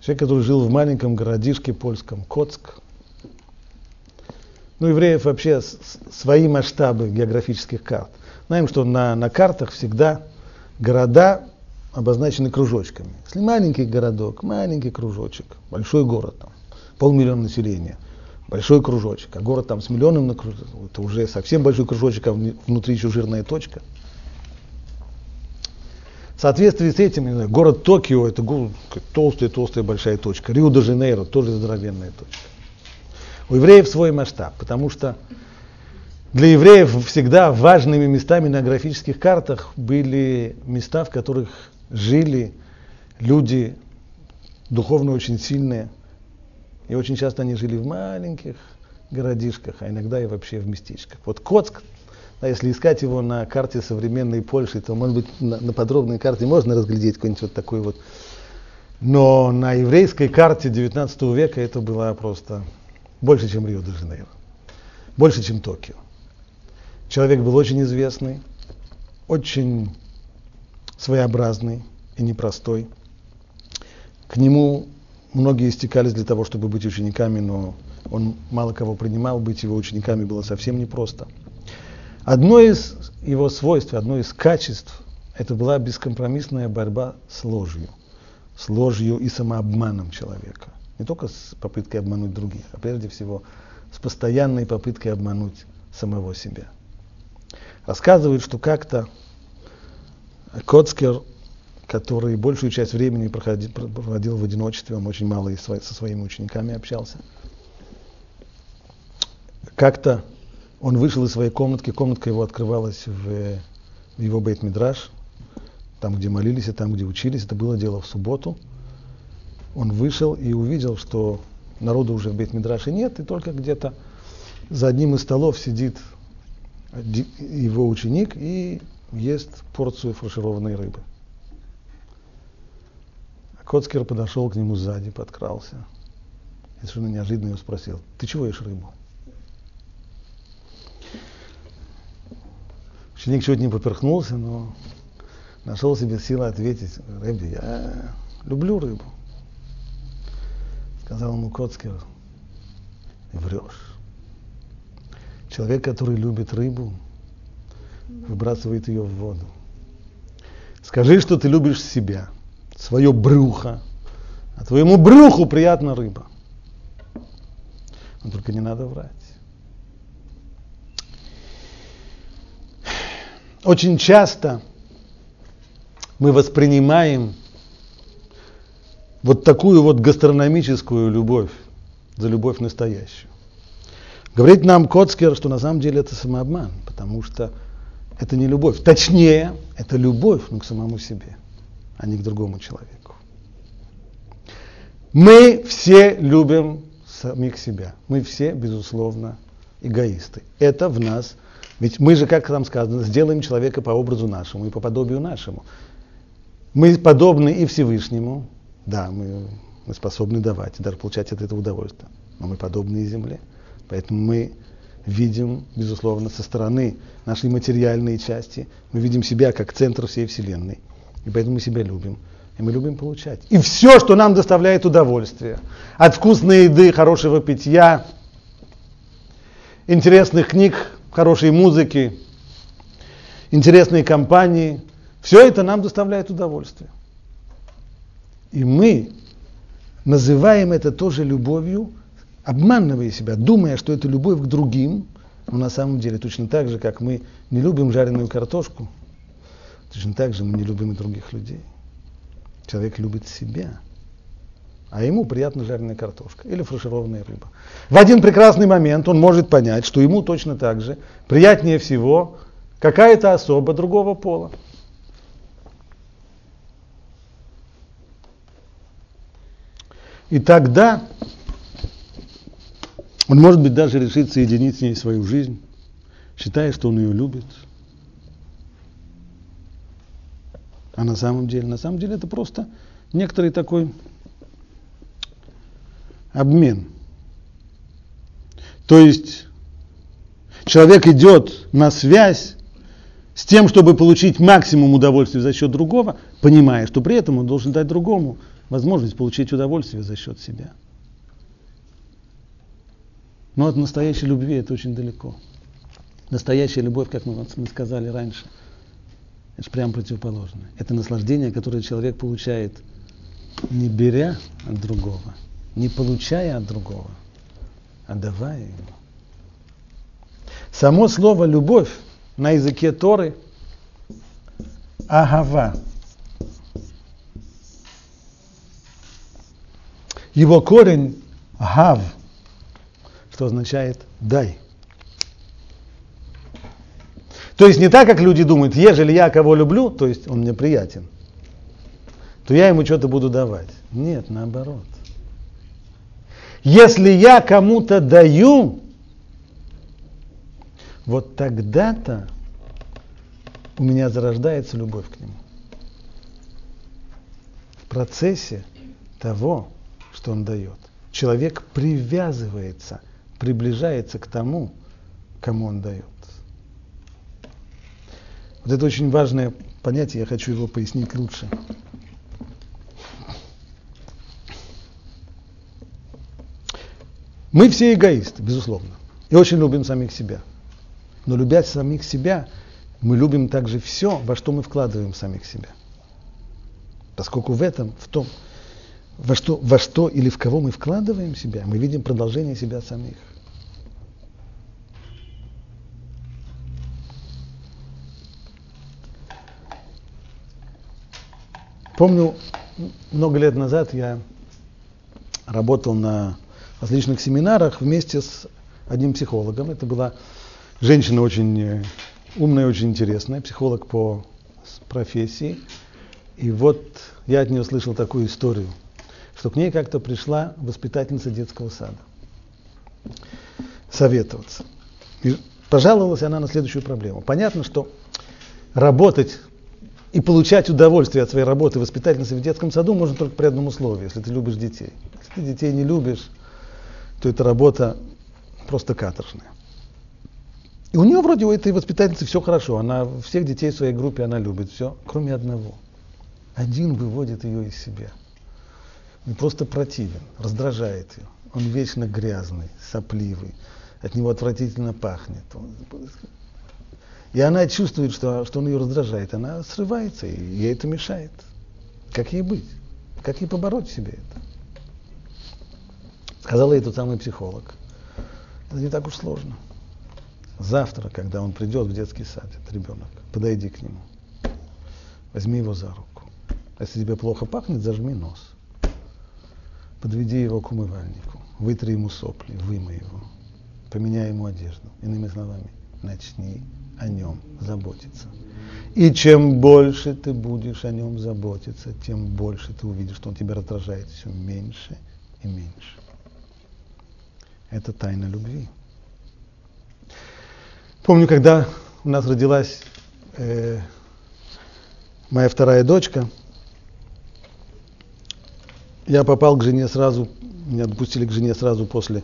Человек, который жил в маленьком городишке польском Коцк. Ну, евреев вообще свои масштабы географических карт. Знаем, что на, на картах всегда города обозначены кружочками. Если маленький городок, маленький кружочек, большой город, там, полмиллиона населения – большой кружочек, а город там с миллионом, это уже совсем большой кружочек, а внутри еще жирная точка. В соответствии с этим, знаю, город Токио, это толстая-толстая большая точка. Рио-де-Жанейро, тоже здоровенная точка. У евреев свой масштаб, потому что для евреев всегда важными местами на графических картах были места, в которых жили люди духовно очень сильные, и очень часто они жили в маленьких городишках, а иногда и вообще в местечках. Вот Коцк, А если искать его на карте современной Польши, то, может быть, на, на подробной карте можно разглядеть какой-нибудь вот такой вот. Но на еврейской карте 19 века это было просто больше, чем Рио-де-Жанейро. Больше, чем Токио. Человек был очень известный, очень своеобразный и непростой. К нему многие стекались для того, чтобы быть учениками, но он мало кого принимал, быть его учениками было совсем непросто. Одно из его свойств, одно из качеств, это была бескомпромиссная борьба с ложью. С ложью и самообманом человека. Не только с попыткой обмануть других, а прежде всего с постоянной попыткой обмануть самого себя. Рассказывают, что как-то Коцкер, который большую часть времени проходил, проводил в одиночестве, он очень мало со своими учениками общался, как-то он вышел из своей комнатки, комнатка его открывалась в, в его бейт-мидраж, там, где молились и там, где учились, это было дело в субботу. Он вышел и увидел, что народу уже в бейт-мидраше нет, и только где-то за одним из столов сидит его ученик и ест порцию фаршированной рыбы. Коцкер подошел к нему сзади, подкрался. И совершенно неожиданно его спросил, ты чего ешь рыбу? Ученик чуть не поперхнулся, но нашел себе силы ответить, Рэбби, я люблю рыбу. Сказал ему Коцкер, врешь. Человек, который любит рыбу, выбрасывает ее в воду. Скажи, что ты любишь себя, свое брюхо, а твоему брюху приятна рыба. Но только не надо врать. Очень часто мы воспринимаем вот такую вот гастрономическую любовь за любовь настоящую. Говорит нам Коцкер, что на самом деле это самообман, потому что это не любовь. Точнее, это любовь, но к самому себе, а не к другому человеку. Мы все любим самих себя. Мы все, безусловно, эгоисты. Это в нас ведь мы же, как там сказано, сделаем человека по образу нашему и по подобию нашему. Мы подобны и Всевышнему, да, мы, мы способны давать и даже получать от этого удовольствие, но мы подобны и земле. Поэтому мы видим, безусловно, со стороны нашей материальной части, мы видим себя как центр всей Вселенной. И поэтому мы себя любим. И мы любим получать. И все, что нам доставляет удовольствие, от вкусной еды, хорошего питья, интересных книг, хорошей музыки, интересной компании. Все это нам доставляет удовольствие. И мы называем это тоже любовью, обманывая себя, думая, что это любовь к другим, но на самом деле точно так же, как мы не любим жареную картошку, точно так же мы не любим и других людей. Человек любит себя а ему приятна жареная картошка или фаршированная рыба. В один прекрасный момент он может понять, что ему точно так же приятнее всего какая-то особа другого пола. И тогда он, может быть, даже решит соединить с ней свою жизнь, считая, что он ее любит. А на самом деле, на самом деле это просто некоторый такой обмен. То есть человек идет на связь с тем, чтобы получить максимум удовольствия за счет другого, понимая, что при этом он должен дать другому возможность получить удовольствие за счет себя. Но от настоящей любви это очень далеко. Настоящая любовь, как мы, мы сказали раньше, это прям противоположное. Это наслаждение, которое человек получает, не беря от другого, не получая от другого, а давая ему. Само слово «любовь» на языке Торы – «агава». Его корень – «гав», что означает «дай». То есть не так, как люди думают, ежели я кого люблю, то есть он мне приятен, то я ему что-то буду давать. Нет, наоборот. Если я кому-то даю, вот тогда-то у меня зарождается любовь к нему. В процессе того, что он дает, человек привязывается, приближается к тому, кому он дает. Вот это очень важное понятие, я хочу его пояснить лучше. Мы все эгоисты, безусловно, и очень любим самих себя. Но любя самих себя, мы любим также все, во что мы вкладываем самих себя. Поскольку в этом, в том, во что, во что или в кого мы вкладываем себя, мы видим продолжение себя самих. Помню, много лет назад я работал на различных семинарах вместе с одним психологом. Это была женщина очень э, умная, очень интересная, психолог по профессии. И вот я от нее слышал такую историю, что к ней как-то пришла воспитательница детского сада советоваться. И пожаловалась она на следующую проблему. Понятно, что работать и получать удовольствие от своей работы воспитательницы в детском саду можно только при одном условии, если ты любишь детей. Если ты детей не любишь, то эта работа просто каторжная. И у нее вроде у этой воспитательницы все хорошо, она всех детей в своей группе она любит, все, кроме одного. Один выводит ее из себя. Он просто противен, раздражает ее. Он вечно грязный, сопливый, от него отвратительно пахнет. И она чувствует, что, что он ее раздражает. Она срывается, и ей это мешает. Как ей быть? Как ей побороть себе это? Сказал ей тот самый психолог. Это не так уж сложно. Завтра, когда он придет в детский сад, этот ребенок, подойди к нему. Возьми его за руку. Если тебе плохо пахнет, зажми нос. Подведи его к умывальнику. Вытри ему сопли, вымой его. Поменяй ему одежду. Иными словами, начни о нем заботиться. И чем больше ты будешь о нем заботиться, тем больше ты увидишь, что он тебя раздражает все меньше и меньше. Это тайна любви. Помню, когда у нас родилась э, моя вторая дочка, я попал к жене сразу, меня допустили к жене сразу после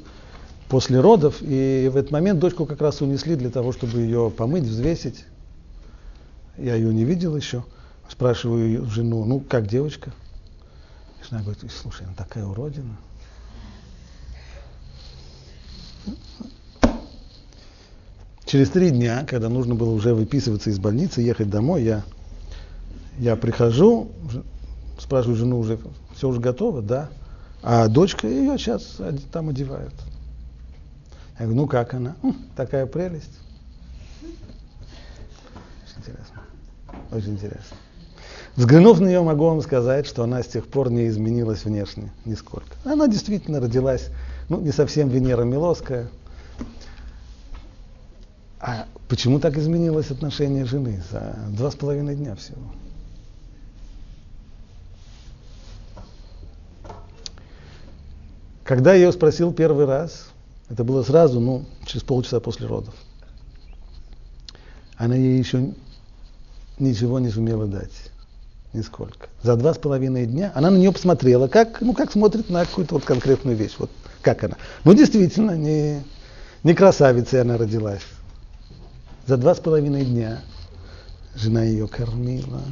после родов, и в этот момент дочку как раз унесли для того, чтобы ее помыть, взвесить. Я ее не видел еще. Спрашиваю жену, ну как девочка? И жена говорит, слушай, она такая уродина. Через три дня, когда нужно было уже выписываться из больницы, ехать домой, я, я прихожу, спрашиваю жену уже, все уже готово, да? А дочка ее сейчас там одевают. Я говорю, ну как она? Хм, такая прелесть. Очень интересно. Очень интересно. Взглянув на нее, могу вам сказать, что она с тех пор не изменилась внешне нисколько. Она действительно родилась, ну, не совсем Венера Милоская. А почему так изменилось отношение жены за два с половиной дня всего? Когда я ее спросил первый раз, это было сразу, ну, через полчаса после родов. Она ей еще ничего не сумела дать. Нисколько. За два с половиной дня она на нее посмотрела, как, ну, как смотрит на какую-то вот конкретную вещь. Вот как она. Ну, действительно, не, не красавицей она родилась. За два с половиной дня жена ее кормила,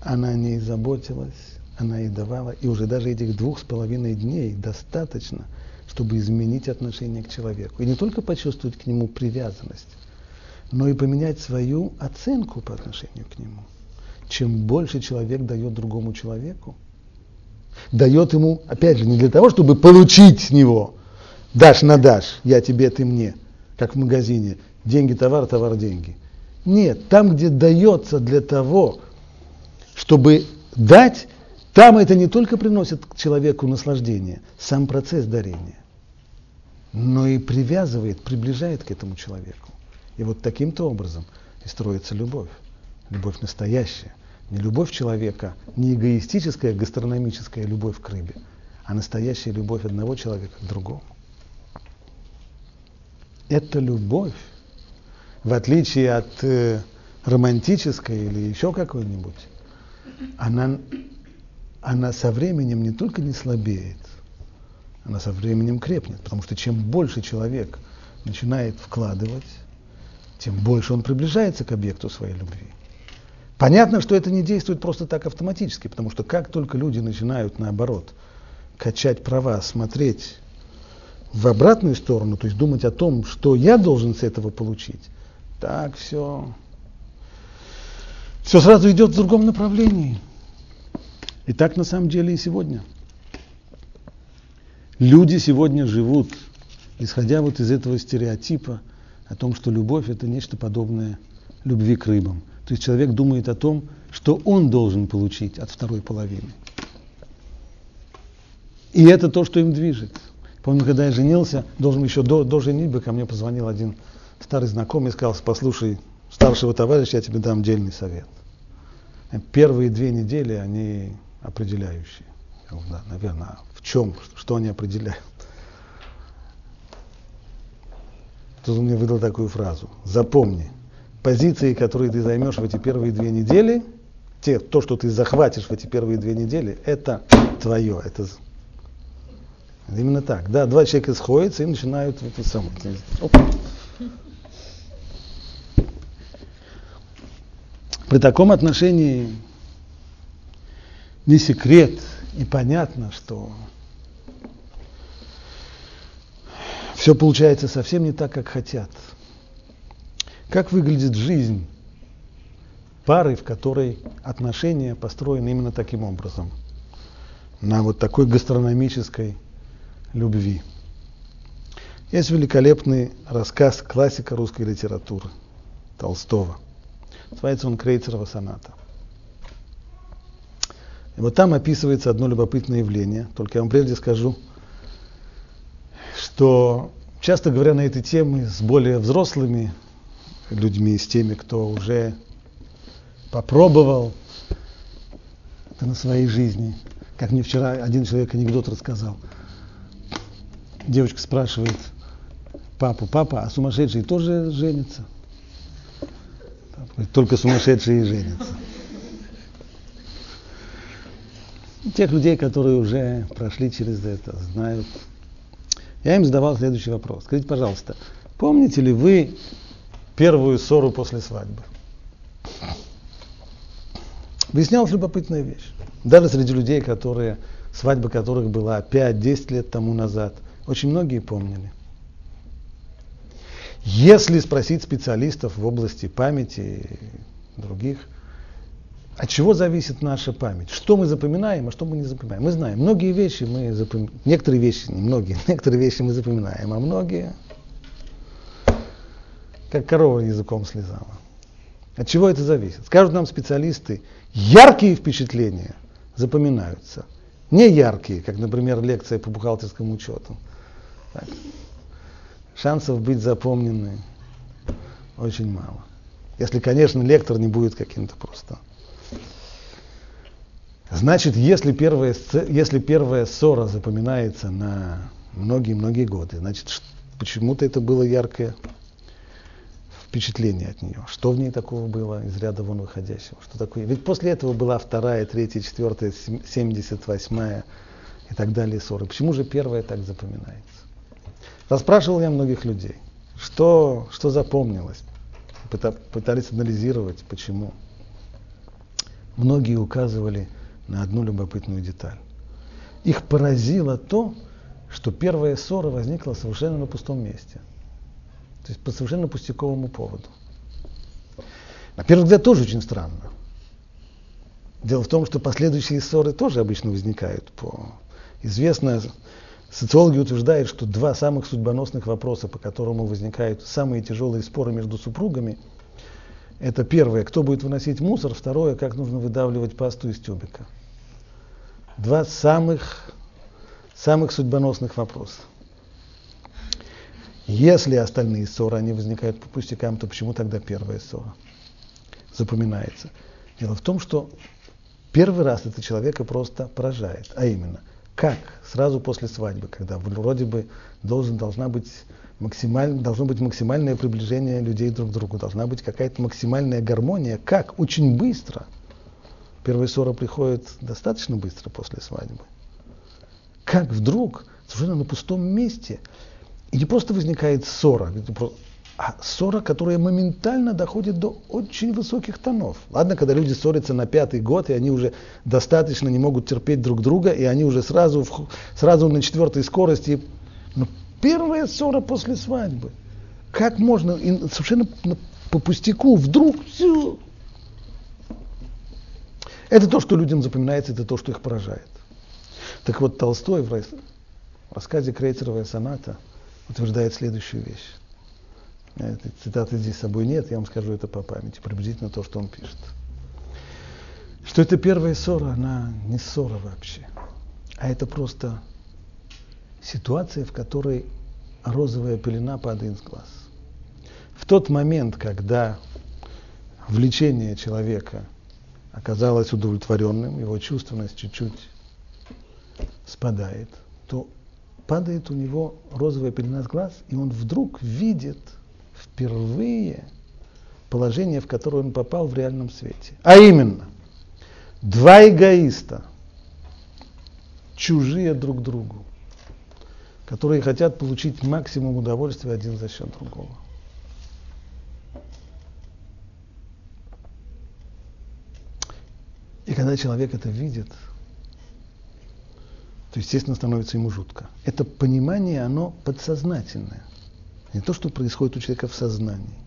она о ней заботилась, она ей давала, и уже даже этих двух с половиной дней достаточно, чтобы изменить отношение к человеку. И не только почувствовать к нему привязанность, но и поменять свою оценку по отношению к нему. Чем больше человек дает другому человеку, дает ему, опять же, не для того, чтобы получить с него, дашь на дашь, я тебе, ты мне, как в магазине, деньги, товар, товар, деньги. Нет, там, где дается для того, чтобы дать, там это не только приносит человеку наслаждение, сам процесс дарения, но и привязывает, приближает к этому человеку. И вот таким-то образом и строится любовь. Любовь настоящая. Не любовь человека, не эгоистическая гастрономическая любовь к рыбе, а настоящая любовь одного человека к другому. Эта любовь в отличие от э, романтической или еще какой-нибудь, она, она со временем не только не слабеет, она со временем крепнет. Потому что чем больше человек начинает вкладывать, тем больше он приближается к объекту своей любви. Понятно, что это не действует просто так автоматически, потому что как только люди начинают, наоборот, качать права, смотреть в обратную сторону, то есть думать о том, что я должен с этого получить, так все, все сразу идет в другом направлении. И так на самом деле и сегодня. Люди сегодня живут, исходя вот из этого стереотипа о том, что любовь это нечто подобное любви к рыбам. То есть человек думает о том, что он должен получить от второй половины. И это то, что им движет. Помню, когда я женился, должен еще до, до женитьбы ко мне позвонил один старый знакомый и сказал, послушай, старшего товарища, я тебе дам дельный совет. Первые две недели, они определяющие. Да, наверное, в чем, что они определяют? Тут он мне выдал такую фразу. Запомни, позиции, которые ты займешь в эти первые две недели, те, то, что ты захватишь в эти первые две недели, это твое, это именно так. Да, два человека сходятся и начинают это самое. При таком отношении не секрет и понятно, что все получается совсем не так, как хотят. Как выглядит жизнь пары, в которой отношения построены именно таким образом, на вот такой гастрономической любви. Есть великолепный рассказ классика русской литературы Толстого – Называется он Крейцерова соната. И вот там описывается одно любопытное явление. Только я вам прежде скажу, что часто говоря на эти темы с более взрослыми людьми, с теми, кто уже попробовал это на своей жизни, как мне вчера один человек анекдот рассказал. Девочка спрашивает папу, папа, а сумасшедшие тоже женятся? Только сумасшедшие женятся. Тех людей, которые уже прошли через это, знают. Я им задавал следующий вопрос. Скажите, пожалуйста, помните ли вы первую ссору после свадьбы? Выяснялась любопытная вещь. Даже среди людей, которые, свадьба которых была 5-10 лет тому назад, очень многие помнили. Если спросить специалистов в области памяти и других, от чего зависит наша память? Что мы запоминаем, а что мы не запоминаем? Мы знаем, многие вещи мы запоминаем, некоторые вещи, не многие, некоторые вещи мы запоминаем, а многие, как корова языком слезала. От чего это зависит? Скажут нам специалисты, яркие впечатления запоминаются, не яркие, как, например, лекция по бухгалтерскому учету. Так шансов быть запомненной очень мало. Если, конечно, лектор не будет каким-то просто. Значит, если первая, если первая ссора запоминается на многие-многие годы, значит, почему-то это было яркое впечатление от нее. Что в ней такого было из ряда вон выходящего? Что такое? Ведь после этого была вторая, третья, четвертая, семьдесят восьмая и так далее ссоры. Почему же первая так запоминается? Расспрашивал я многих людей, что, что запомнилось. Пытались анализировать, почему. Многие указывали на одну любопытную деталь. Их поразило то, что первая ссора возникла совершенно на пустом месте. То есть по совершенно пустяковому поводу. На первый взгляд тоже очень странно. Дело в том, что последующие ссоры тоже обычно возникают по... Известно Социологи утверждают, что два самых судьбоносных вопроса, по которым возникают самые тяжелые споры между супругами, это первое, кто будет выносить мусор, второе, как нужно выдавливать пасту из тюбика. Два самых, самых судьбоносных вопроса. Если остальные ссоры, они возникают по пустякам, то почему тогда первая ссора запоминается? Дело в том, что первый раз это человека просто поражает, а именно – Как? Сразу после свадьбы, когда вроде бы должен, должна быть максималь, должно быть максимальное приближение людей друг к другу, должна быть какая-то максимальная гармония. Как? Очень быстро. Первая ссора приходит достаточно быстро после свадьбы. Как вдруг, совершенно на пустом месте, и не просто возникает ссора, а ссора, которая моментально доходит до очень высоких тонов. Ладно, когда люди ссорятся на пятый год, и они уже достаточно не могут терпеть друг друга, и они уже сразу, сразу на четвертой скорости. Но первая ссора после свадьбы. Как можно совершенно по пустяку вдруг все. Это то, что людям запоминается, это то, что их поражает. Так вот, Толстой в рассказе «Крейцеровая соната» утверждает следующую вещь. Этой цитаты здесь с собой нет, я вам скажу это по памяти, приблизительно то, что он пишет. Что это первая ссора, она не ссора вообще, а это просто ситуация, в которой розовая пелена падает с глаз. В тот момент, когда влечение человека оказалось удовлетворенным, его чувственность чуть-чуть спадает, то падает у него розовая пелена с глаз, и он вдруг видит – впервые положение, в которое он попал в реальном свете. А именно, два эгоиста, чужие друг другу, которые хотят получить максимум удовольствия один за счет другого. И когда человек это видит, то, естественно, становится ему жутко. Это понимание, оно подсознательное. Не то, что происходит у человека в сознании.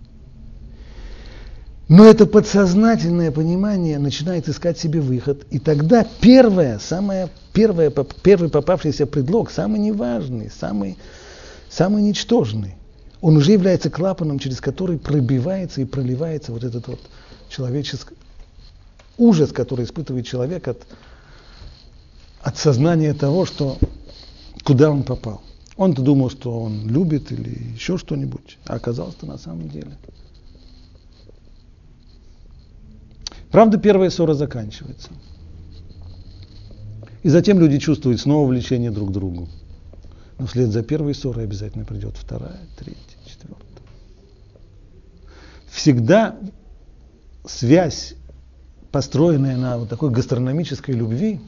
Но это подсознательное понимание начинает искать себе выход. И тогда первое, самое первое, первый попавшийся предлог, самый неважный, самый, самый ничтожный, он уже является клапаном, через который пробивается и проливается вот этот вот человеческий ужас, который испытывает человек от, от сознания того, что куда он попал. Он-то думал, что он любит или еще что-нибудь, а оказалось-то на самом деле. Правда, первая ссора заканчивается. И затем люди чувствуют снова влечение друг к другу. Но вслед за первой ссорой обязательно придет вторая, третья, четвертая. Всегда связь, построенная на вот такой гастрономической любви,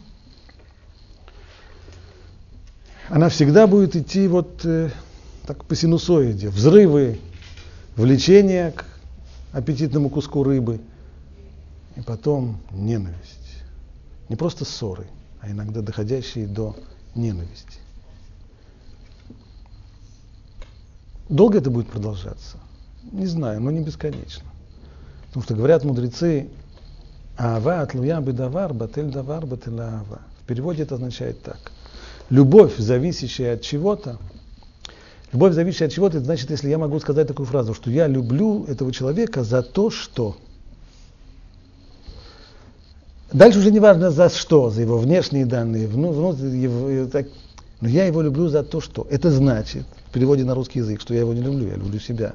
она всегда будет идти вот э, так по синусоиде. Взрывы, влечение к аппетитному куску рыбы, и потом ненависть. Не просто ссоры, а иногда доходящие до ненависти. Долго это будет продолжаться? Не знаю, но не бесконечно. Потому что говорят мудрецы, Ава от луя бедавар, батель давар, батель ава. В переводе это означает так любовь, зависящая от чего-то, любовь, зависящая от чего-то, это значит, если я могу сказать такую фразу, что я люблю этого человека за то, что. Дальше уже не важно за что, за его внешние данные, вну, внутренние, его, так, но я его люблю за то, что. Это значит, в переводе на русский язык, что я его не люблю, я люблю себя.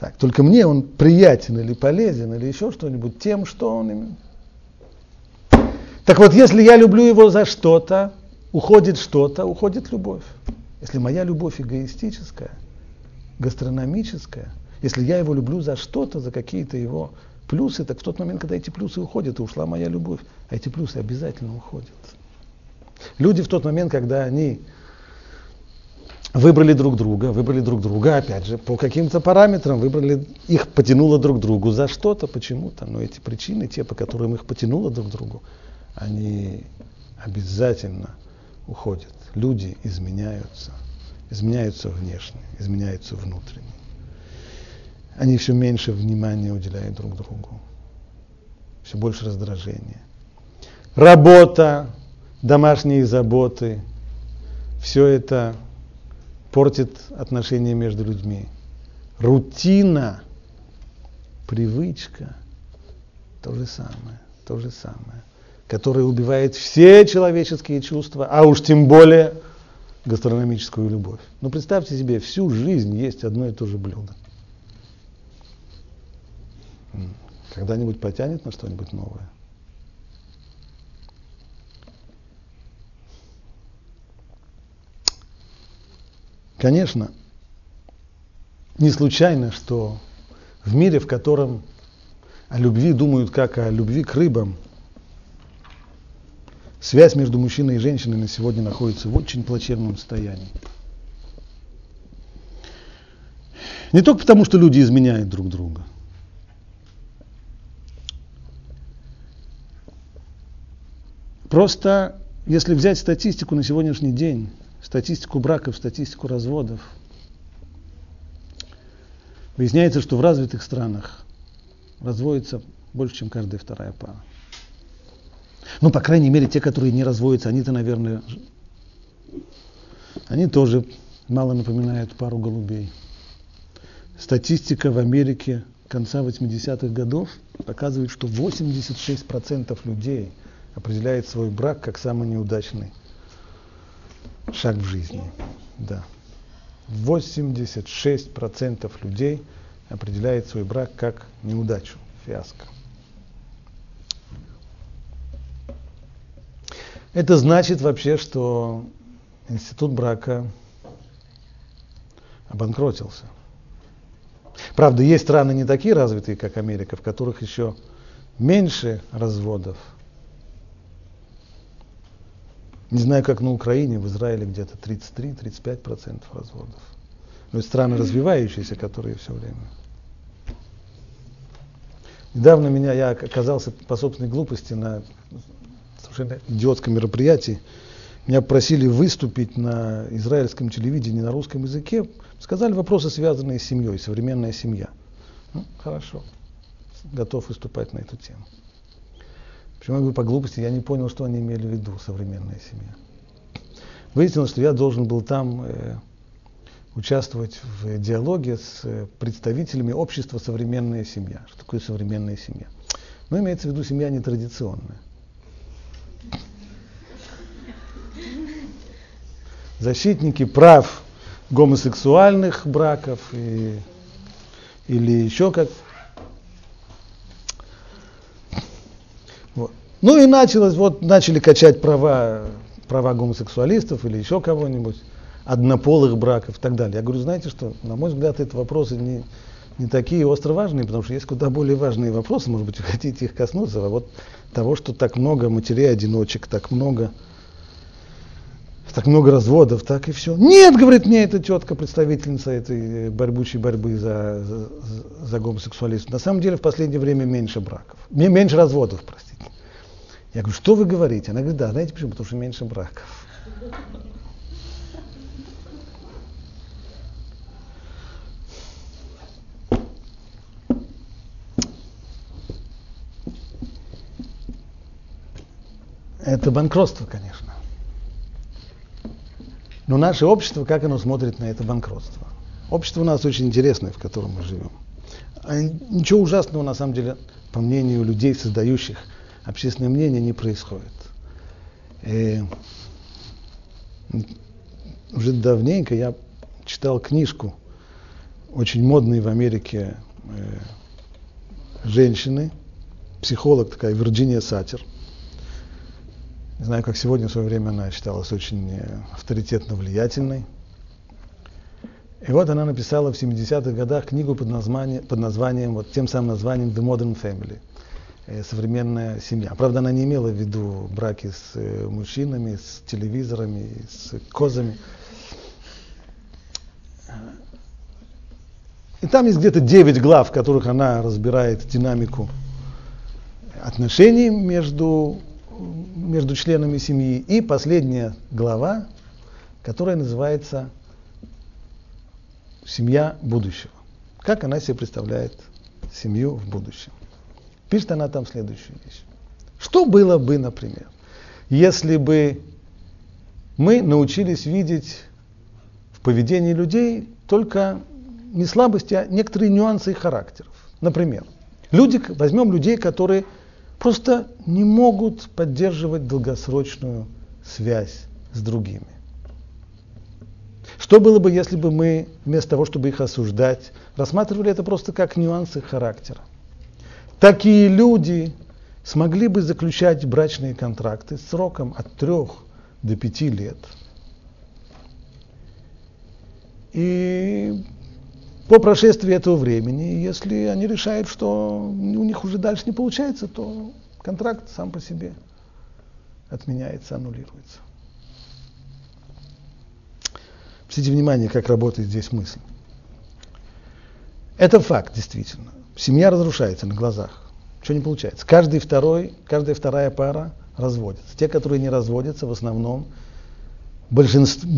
Так, только мне он приятен или полезен, или еще что-нибудь тем, что он именно. Так вот, если я люблю его за что-то, уходит что-то, уходит любовь. Если моя любовь эгоистическая, гастрономическая, если я его люблю за что-то, за какие-то его плюсы, так в тот момент, когда эти плюсы уходят, и ушла моя любовь, а эти плюсы обязательно уходят. Люди в тот момент, когда они выбрали друг друга, выбрали друг друга, опять же, по каким-то параметрам, выбрали, их потянуло друг другу за что-то, почему-то, но эти причины, те, по которым их потянуло друг другу, они обязательно уходят. Люди изменяются. Изменяются внешне, изменяются внутренне. Они все меньше внимания уделяют друг другу. Все больше раздражения. Работа, домашние заботы, все это портит отношения между людьми. Рутина, привычка, то же самое, то же самое который убивает все человеческие чувства, а уж тем более гастрономическую любовь. Но представьте себе, всю жизнь есть одно и то же блюдо когда-нибудь потянет на что-нибудь новое. Конечно, не случайно, что в мире, в котором о любви думают как о любви к рыбам, связь между мужчиной и женщиной на сегодня находится в очень плачевном состоянии. Не только потому, что люди изменяют друг друга – Просто, если взять статистику на сегодняшний день, статистику браков, статистику разводов, выясняется, что в развитых странах разводится больше, чем каждая вторая пара. Ну, по крайней мере, те, которые не разводятся, они-то, наверное, они тоже мало напоминают пару голубей. Статистика в Америке конца 80-х годов показывает, что 86% людей определяет свой брак как самый неудачный шаг в жизни. Да. 86% людей определяет свой брак как неудачу, фиаско. Это значит вообще, что институт брака обанкротился. Правда, есть страны не такие развитые, как Америка, в которых еще меньше разводов. Не знаю, как на Украине, в Израиле где-то 33-35% разводов. Но есть страны развивающиеся, которые все время. Недавно меня, я оказался по собственной глупости на совершенно идиотском мероприятии. Меня просили выступить на израильском телевидении на русском языке. Сказали вопросы, связанные с семьей, современная семья. Ну, хорошо, готов выступать на эту тему. Почему я говорю по глупости, я не понял, что они имели в виду, современная семья. Выяснилось, что я должен был там э, участвовать в диалоге с э, представителями общества «Современная семья». Что такое современная семья? Ну, имеется в виду семья нетрадиционная. защитники прав гомосексуальных браков и, или еще как. Вот. Ну и началось, вот начали качать права, права гомосексуалистов или еще кого-нибудь, однополых браков и так далее. Я говорю, знаете что, на мой взгляд, это вопросы не, не такие остро важные, потому что есть куда более важные вопросы, может быть, вы хотите их коснуться, а вот того, что так много матерей-одиночек, так много так много разводов, так и все. Нет, говорит мне эта тетка, представительница этой борьбучей борьбы за, за, за гомосексуализм. На самом деле в последнее время меньше браков, меньше разводов, простите. Я говорю, что вы говорите? Она говорит, да, знаете почему? Потому что меньше браков. Это банкротство, конечно. Но наше общество, как оно смотрит на это банкротство? Общество у нас очень интересное, в котором мы живем. А ничего ужасного, на самом деле, по мнению людей, создающих общественное мнение, не происходит. И уже давненько я читал книжку очень модной в Америке э, женщины, психолог такая, Вирджиния Сатер – не знаю, как сегодня в свое время она считалась очень э, авторитетно влиятельной. И вот она написала в 70-х годах книгу под названием, под названием, вот тем самым названием The Modern Family, э, современная семья. Правда, она не имела в виду браки с э, мужчинами, с телевизорами, с козами. И там есть где-то 9 глав, в которых она разбирает динамику отношений между между членами семьи. И последняя глава, которая называется «Семья будущего». Как она себе представляет семью в будущем. Пишет она там следующую вещь. Что было бы, например, если бы мы научились видеть в поведении людей только не слабости, а некоторые нюансы их характеров. Например, люди, возьмем людей, которые просто не могут поддерживать долгосрочную связь с другими. Что было бы, если бы мы, вместо того, чтобы их осуждать, рассматривали это просто как нюансы характера? Такие люди смогли бы заключать брачные контракты сроком от трех до пяти лет. И по прошествии этого времени, если они решают, что у них уже дальше не получается, то контракт сам по себе отменяется, аннулируется. Обратите внимание, как работает здесь мысль. Это факт, действительно. Семья разрушается на глазах. Что не получается? Каждый второй, каждая вторая пара разводится. Те, которые не разводятся, в основном большинство,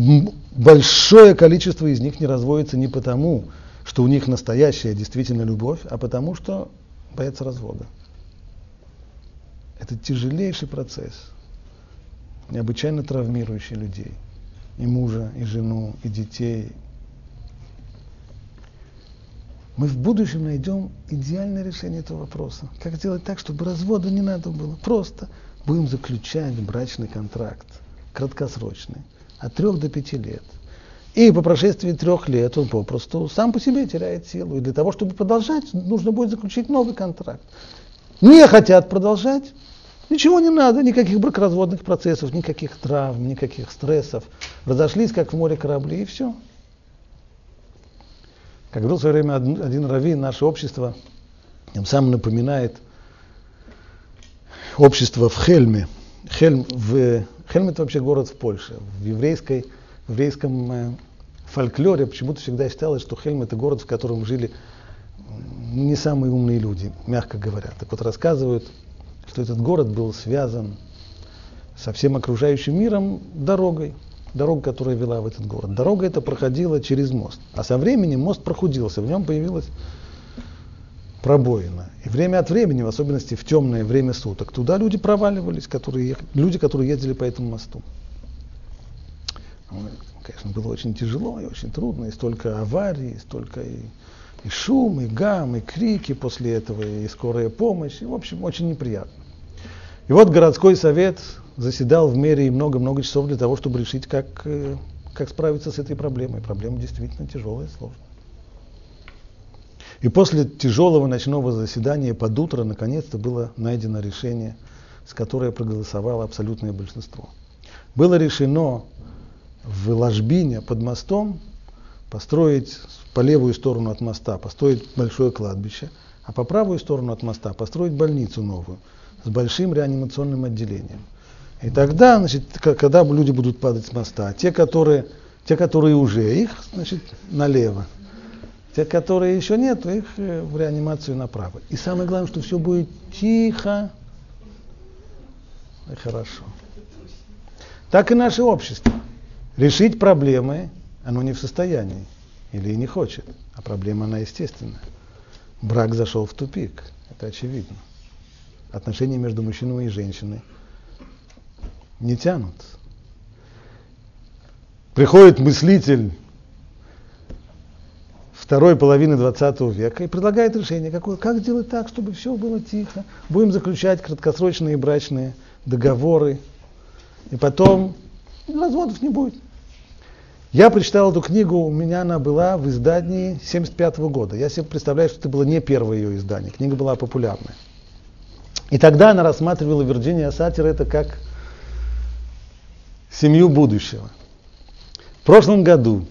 большое количество из них не разводится не потому, что у них настоящая действительно любовь, а потому что боятся развода. Это тяжелейший процесс, необычайно травмирующий людей. И мужа, и жену, и детей, мы в будущем найдем идеальное решение этого вопроса. Как сделать так, чтобы развода не надо было? Просто будем заключать брачный контракт, краткосрочный, от трех до пяти лет. И по прошествии трех лет он попросту сам по себе теряет силу. И для того, чтобы продолжать, нужно будет заключить новый контракт. Не хотят продолжать, ничего не надо, никаких бракоразводных процессов, никаких травм, никаких стрессов. Разошлись, как в море корабли, и все. Как говорил в свое время один раввин, наше общество тем самым напоминает общество в Хельме. Хельм, в, Хельм это вообще город в Польше. В, еврейской, в еврейском э, фольклоре почему-то всегда считалось, что Хельм это город, в котором жили не самые умные люди, мягко говоря. Так вот рассказывают, что этот город был связан со всем окружающим миром дорогой дорога, которая вела в этот город. Дорога эта проходила через мост. А со временем мост прохудился, в нем появилась пробоина. И время от времени, в особенности в темное время суток, туда люди проваливались, которые, люди, которые ездили по этому мосту. Конечно, было очень тяжело и очень трудно, и столько аварий, и столько и, и шум, и гам, и крики после этого, и скорая помощь, и, в общем, очень неприятно. И вот городской совет заседал в мере и много-много часов для того, чтобы решить, как, э, как справиться с этой проблемой. Проблема действительно тяжелая и сложная. И после тяжелого ночного заседания под утро наконец-то было найдено решение, с которое проголосовало абсолютное большинство. Было решено в Ложбине под мостом построить по левую сторону от моста, построить большое кладбище, а по правую сторону от моста построить больницу новую с большим реанимационным отделением – и тогда, значит, когда люди будут падать с моста, те, которые, те, которые уже, их, значит, налево. Те, которые еще нет, их э, в реанимацию направо. И самое главное, что все будет тихо и хорошо. Так и наше общество. Решить проблемы оно не в состоянии или не хочет, а проблема она естественная. Брак зашел в тупик, это очевидно. Отношения между мужчиной и женщиной – не тянут. Приходит мыслитель второй половины 20 века и предлагает решение, какое, как сделать так, чтобы все было тихо. Будем заключать краткосрочные брачные договоры, и потом разводов не будет. Я прочитал эту книгу, у меня она была в издании 1975 года. Я себе представляю, что это было не первое ее издание, книга была популярная. И тогда она рассматривала Вирджиния Сатир это как семью будущего. В прошлом году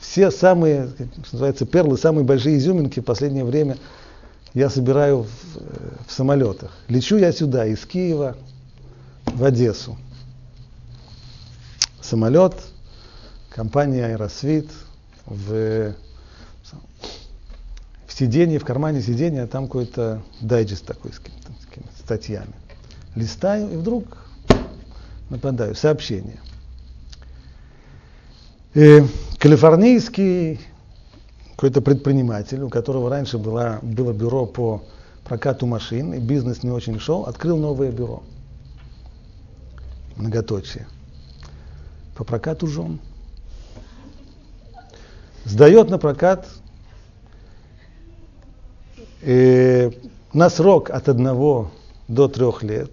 все самые, что называется, перлы, самые большие изюминки в последнее время я собираю в, в самолетах. Лечу я сюда, из Киева в Одессу. Самолет, компания Аэросвит, в, в сиденье, в кармане сиденья, там какой-то дайджест такой с, с статьями. Листаю, и вдруг нападаю, сообщение. И калифорнийский какой-то предприниматель, у которого раньше была, было бюро по прокату машин, и бизнес не очень шел, открыл новое бюро. Многоточие. По прокату жен. Сдает на прокат э, на срок от одного до трех лет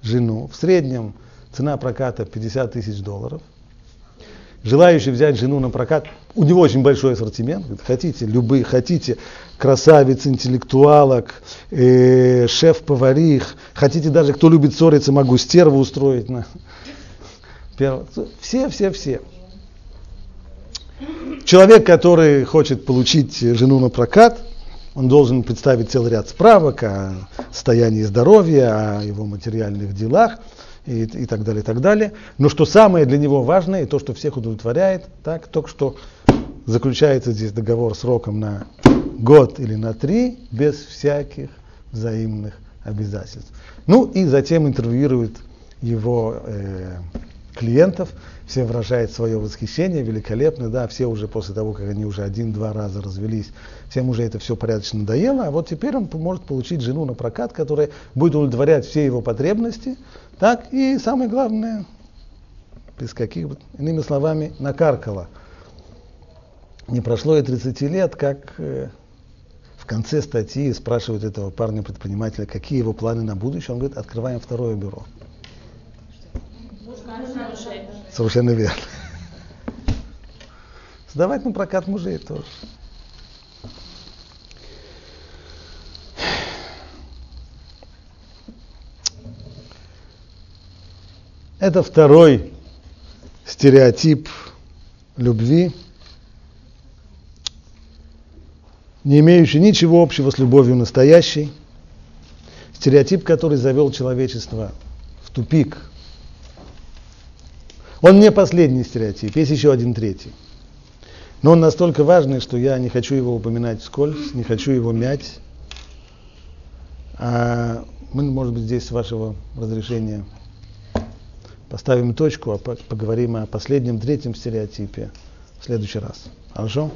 жену. В среднем цена проката 50 тысяч долларов. Желающий взять жену на прокат, у него очень большой ассортимент, хотите любые, хотите красавиц, интеллектуалок, э, шеф-поварих, хотите даже, кто любит ссориться, могу стерву устроить. На... Все, все, все. человек, который хочет получить жену на прокат, он должен представить целый ряд справок о состоянии здоровья, о его материальных делах и, и так далее, и так далее. Но что самое для него важное, и то, что всех удовлетворяет, так, только что заключается здесь договор сроком на год или на три, без всяких взаимных обязательств. Ну и затем интервьюирует его э, клиентов, все выражают свое восхищение, великолепно, да, все уже после того, как они уже один-два раза развелись, всем уже это все порядочно надоело, а вот теперь он может получить жену на прокат, которая будет удовлетворять все его потребности, так, и самое главное, без каких бы, иными словами, накаркала. Не прошло и 30 лет, как э, в конце статьи спрашивают этого парня-предпринимателя, какие его планы на будущее. Он говорит, открываем второе бюро. Совершенно верно. Сдавать на прокат мужей тоже. Это второй стереотип любви, не имеющий ничего общего с любовью настоящей, стереотип, который завел человечество в тупик – он не последний стереотип, есть еще один третий. Но он настолько важный, что я не хочу его упоминать вскользь, не хочу его мять. А мы, может быть, здесь, с вашего разрешения, поставим точку, а поговорим о последнем, третьем стереотипе в следующий раз. Хорошо?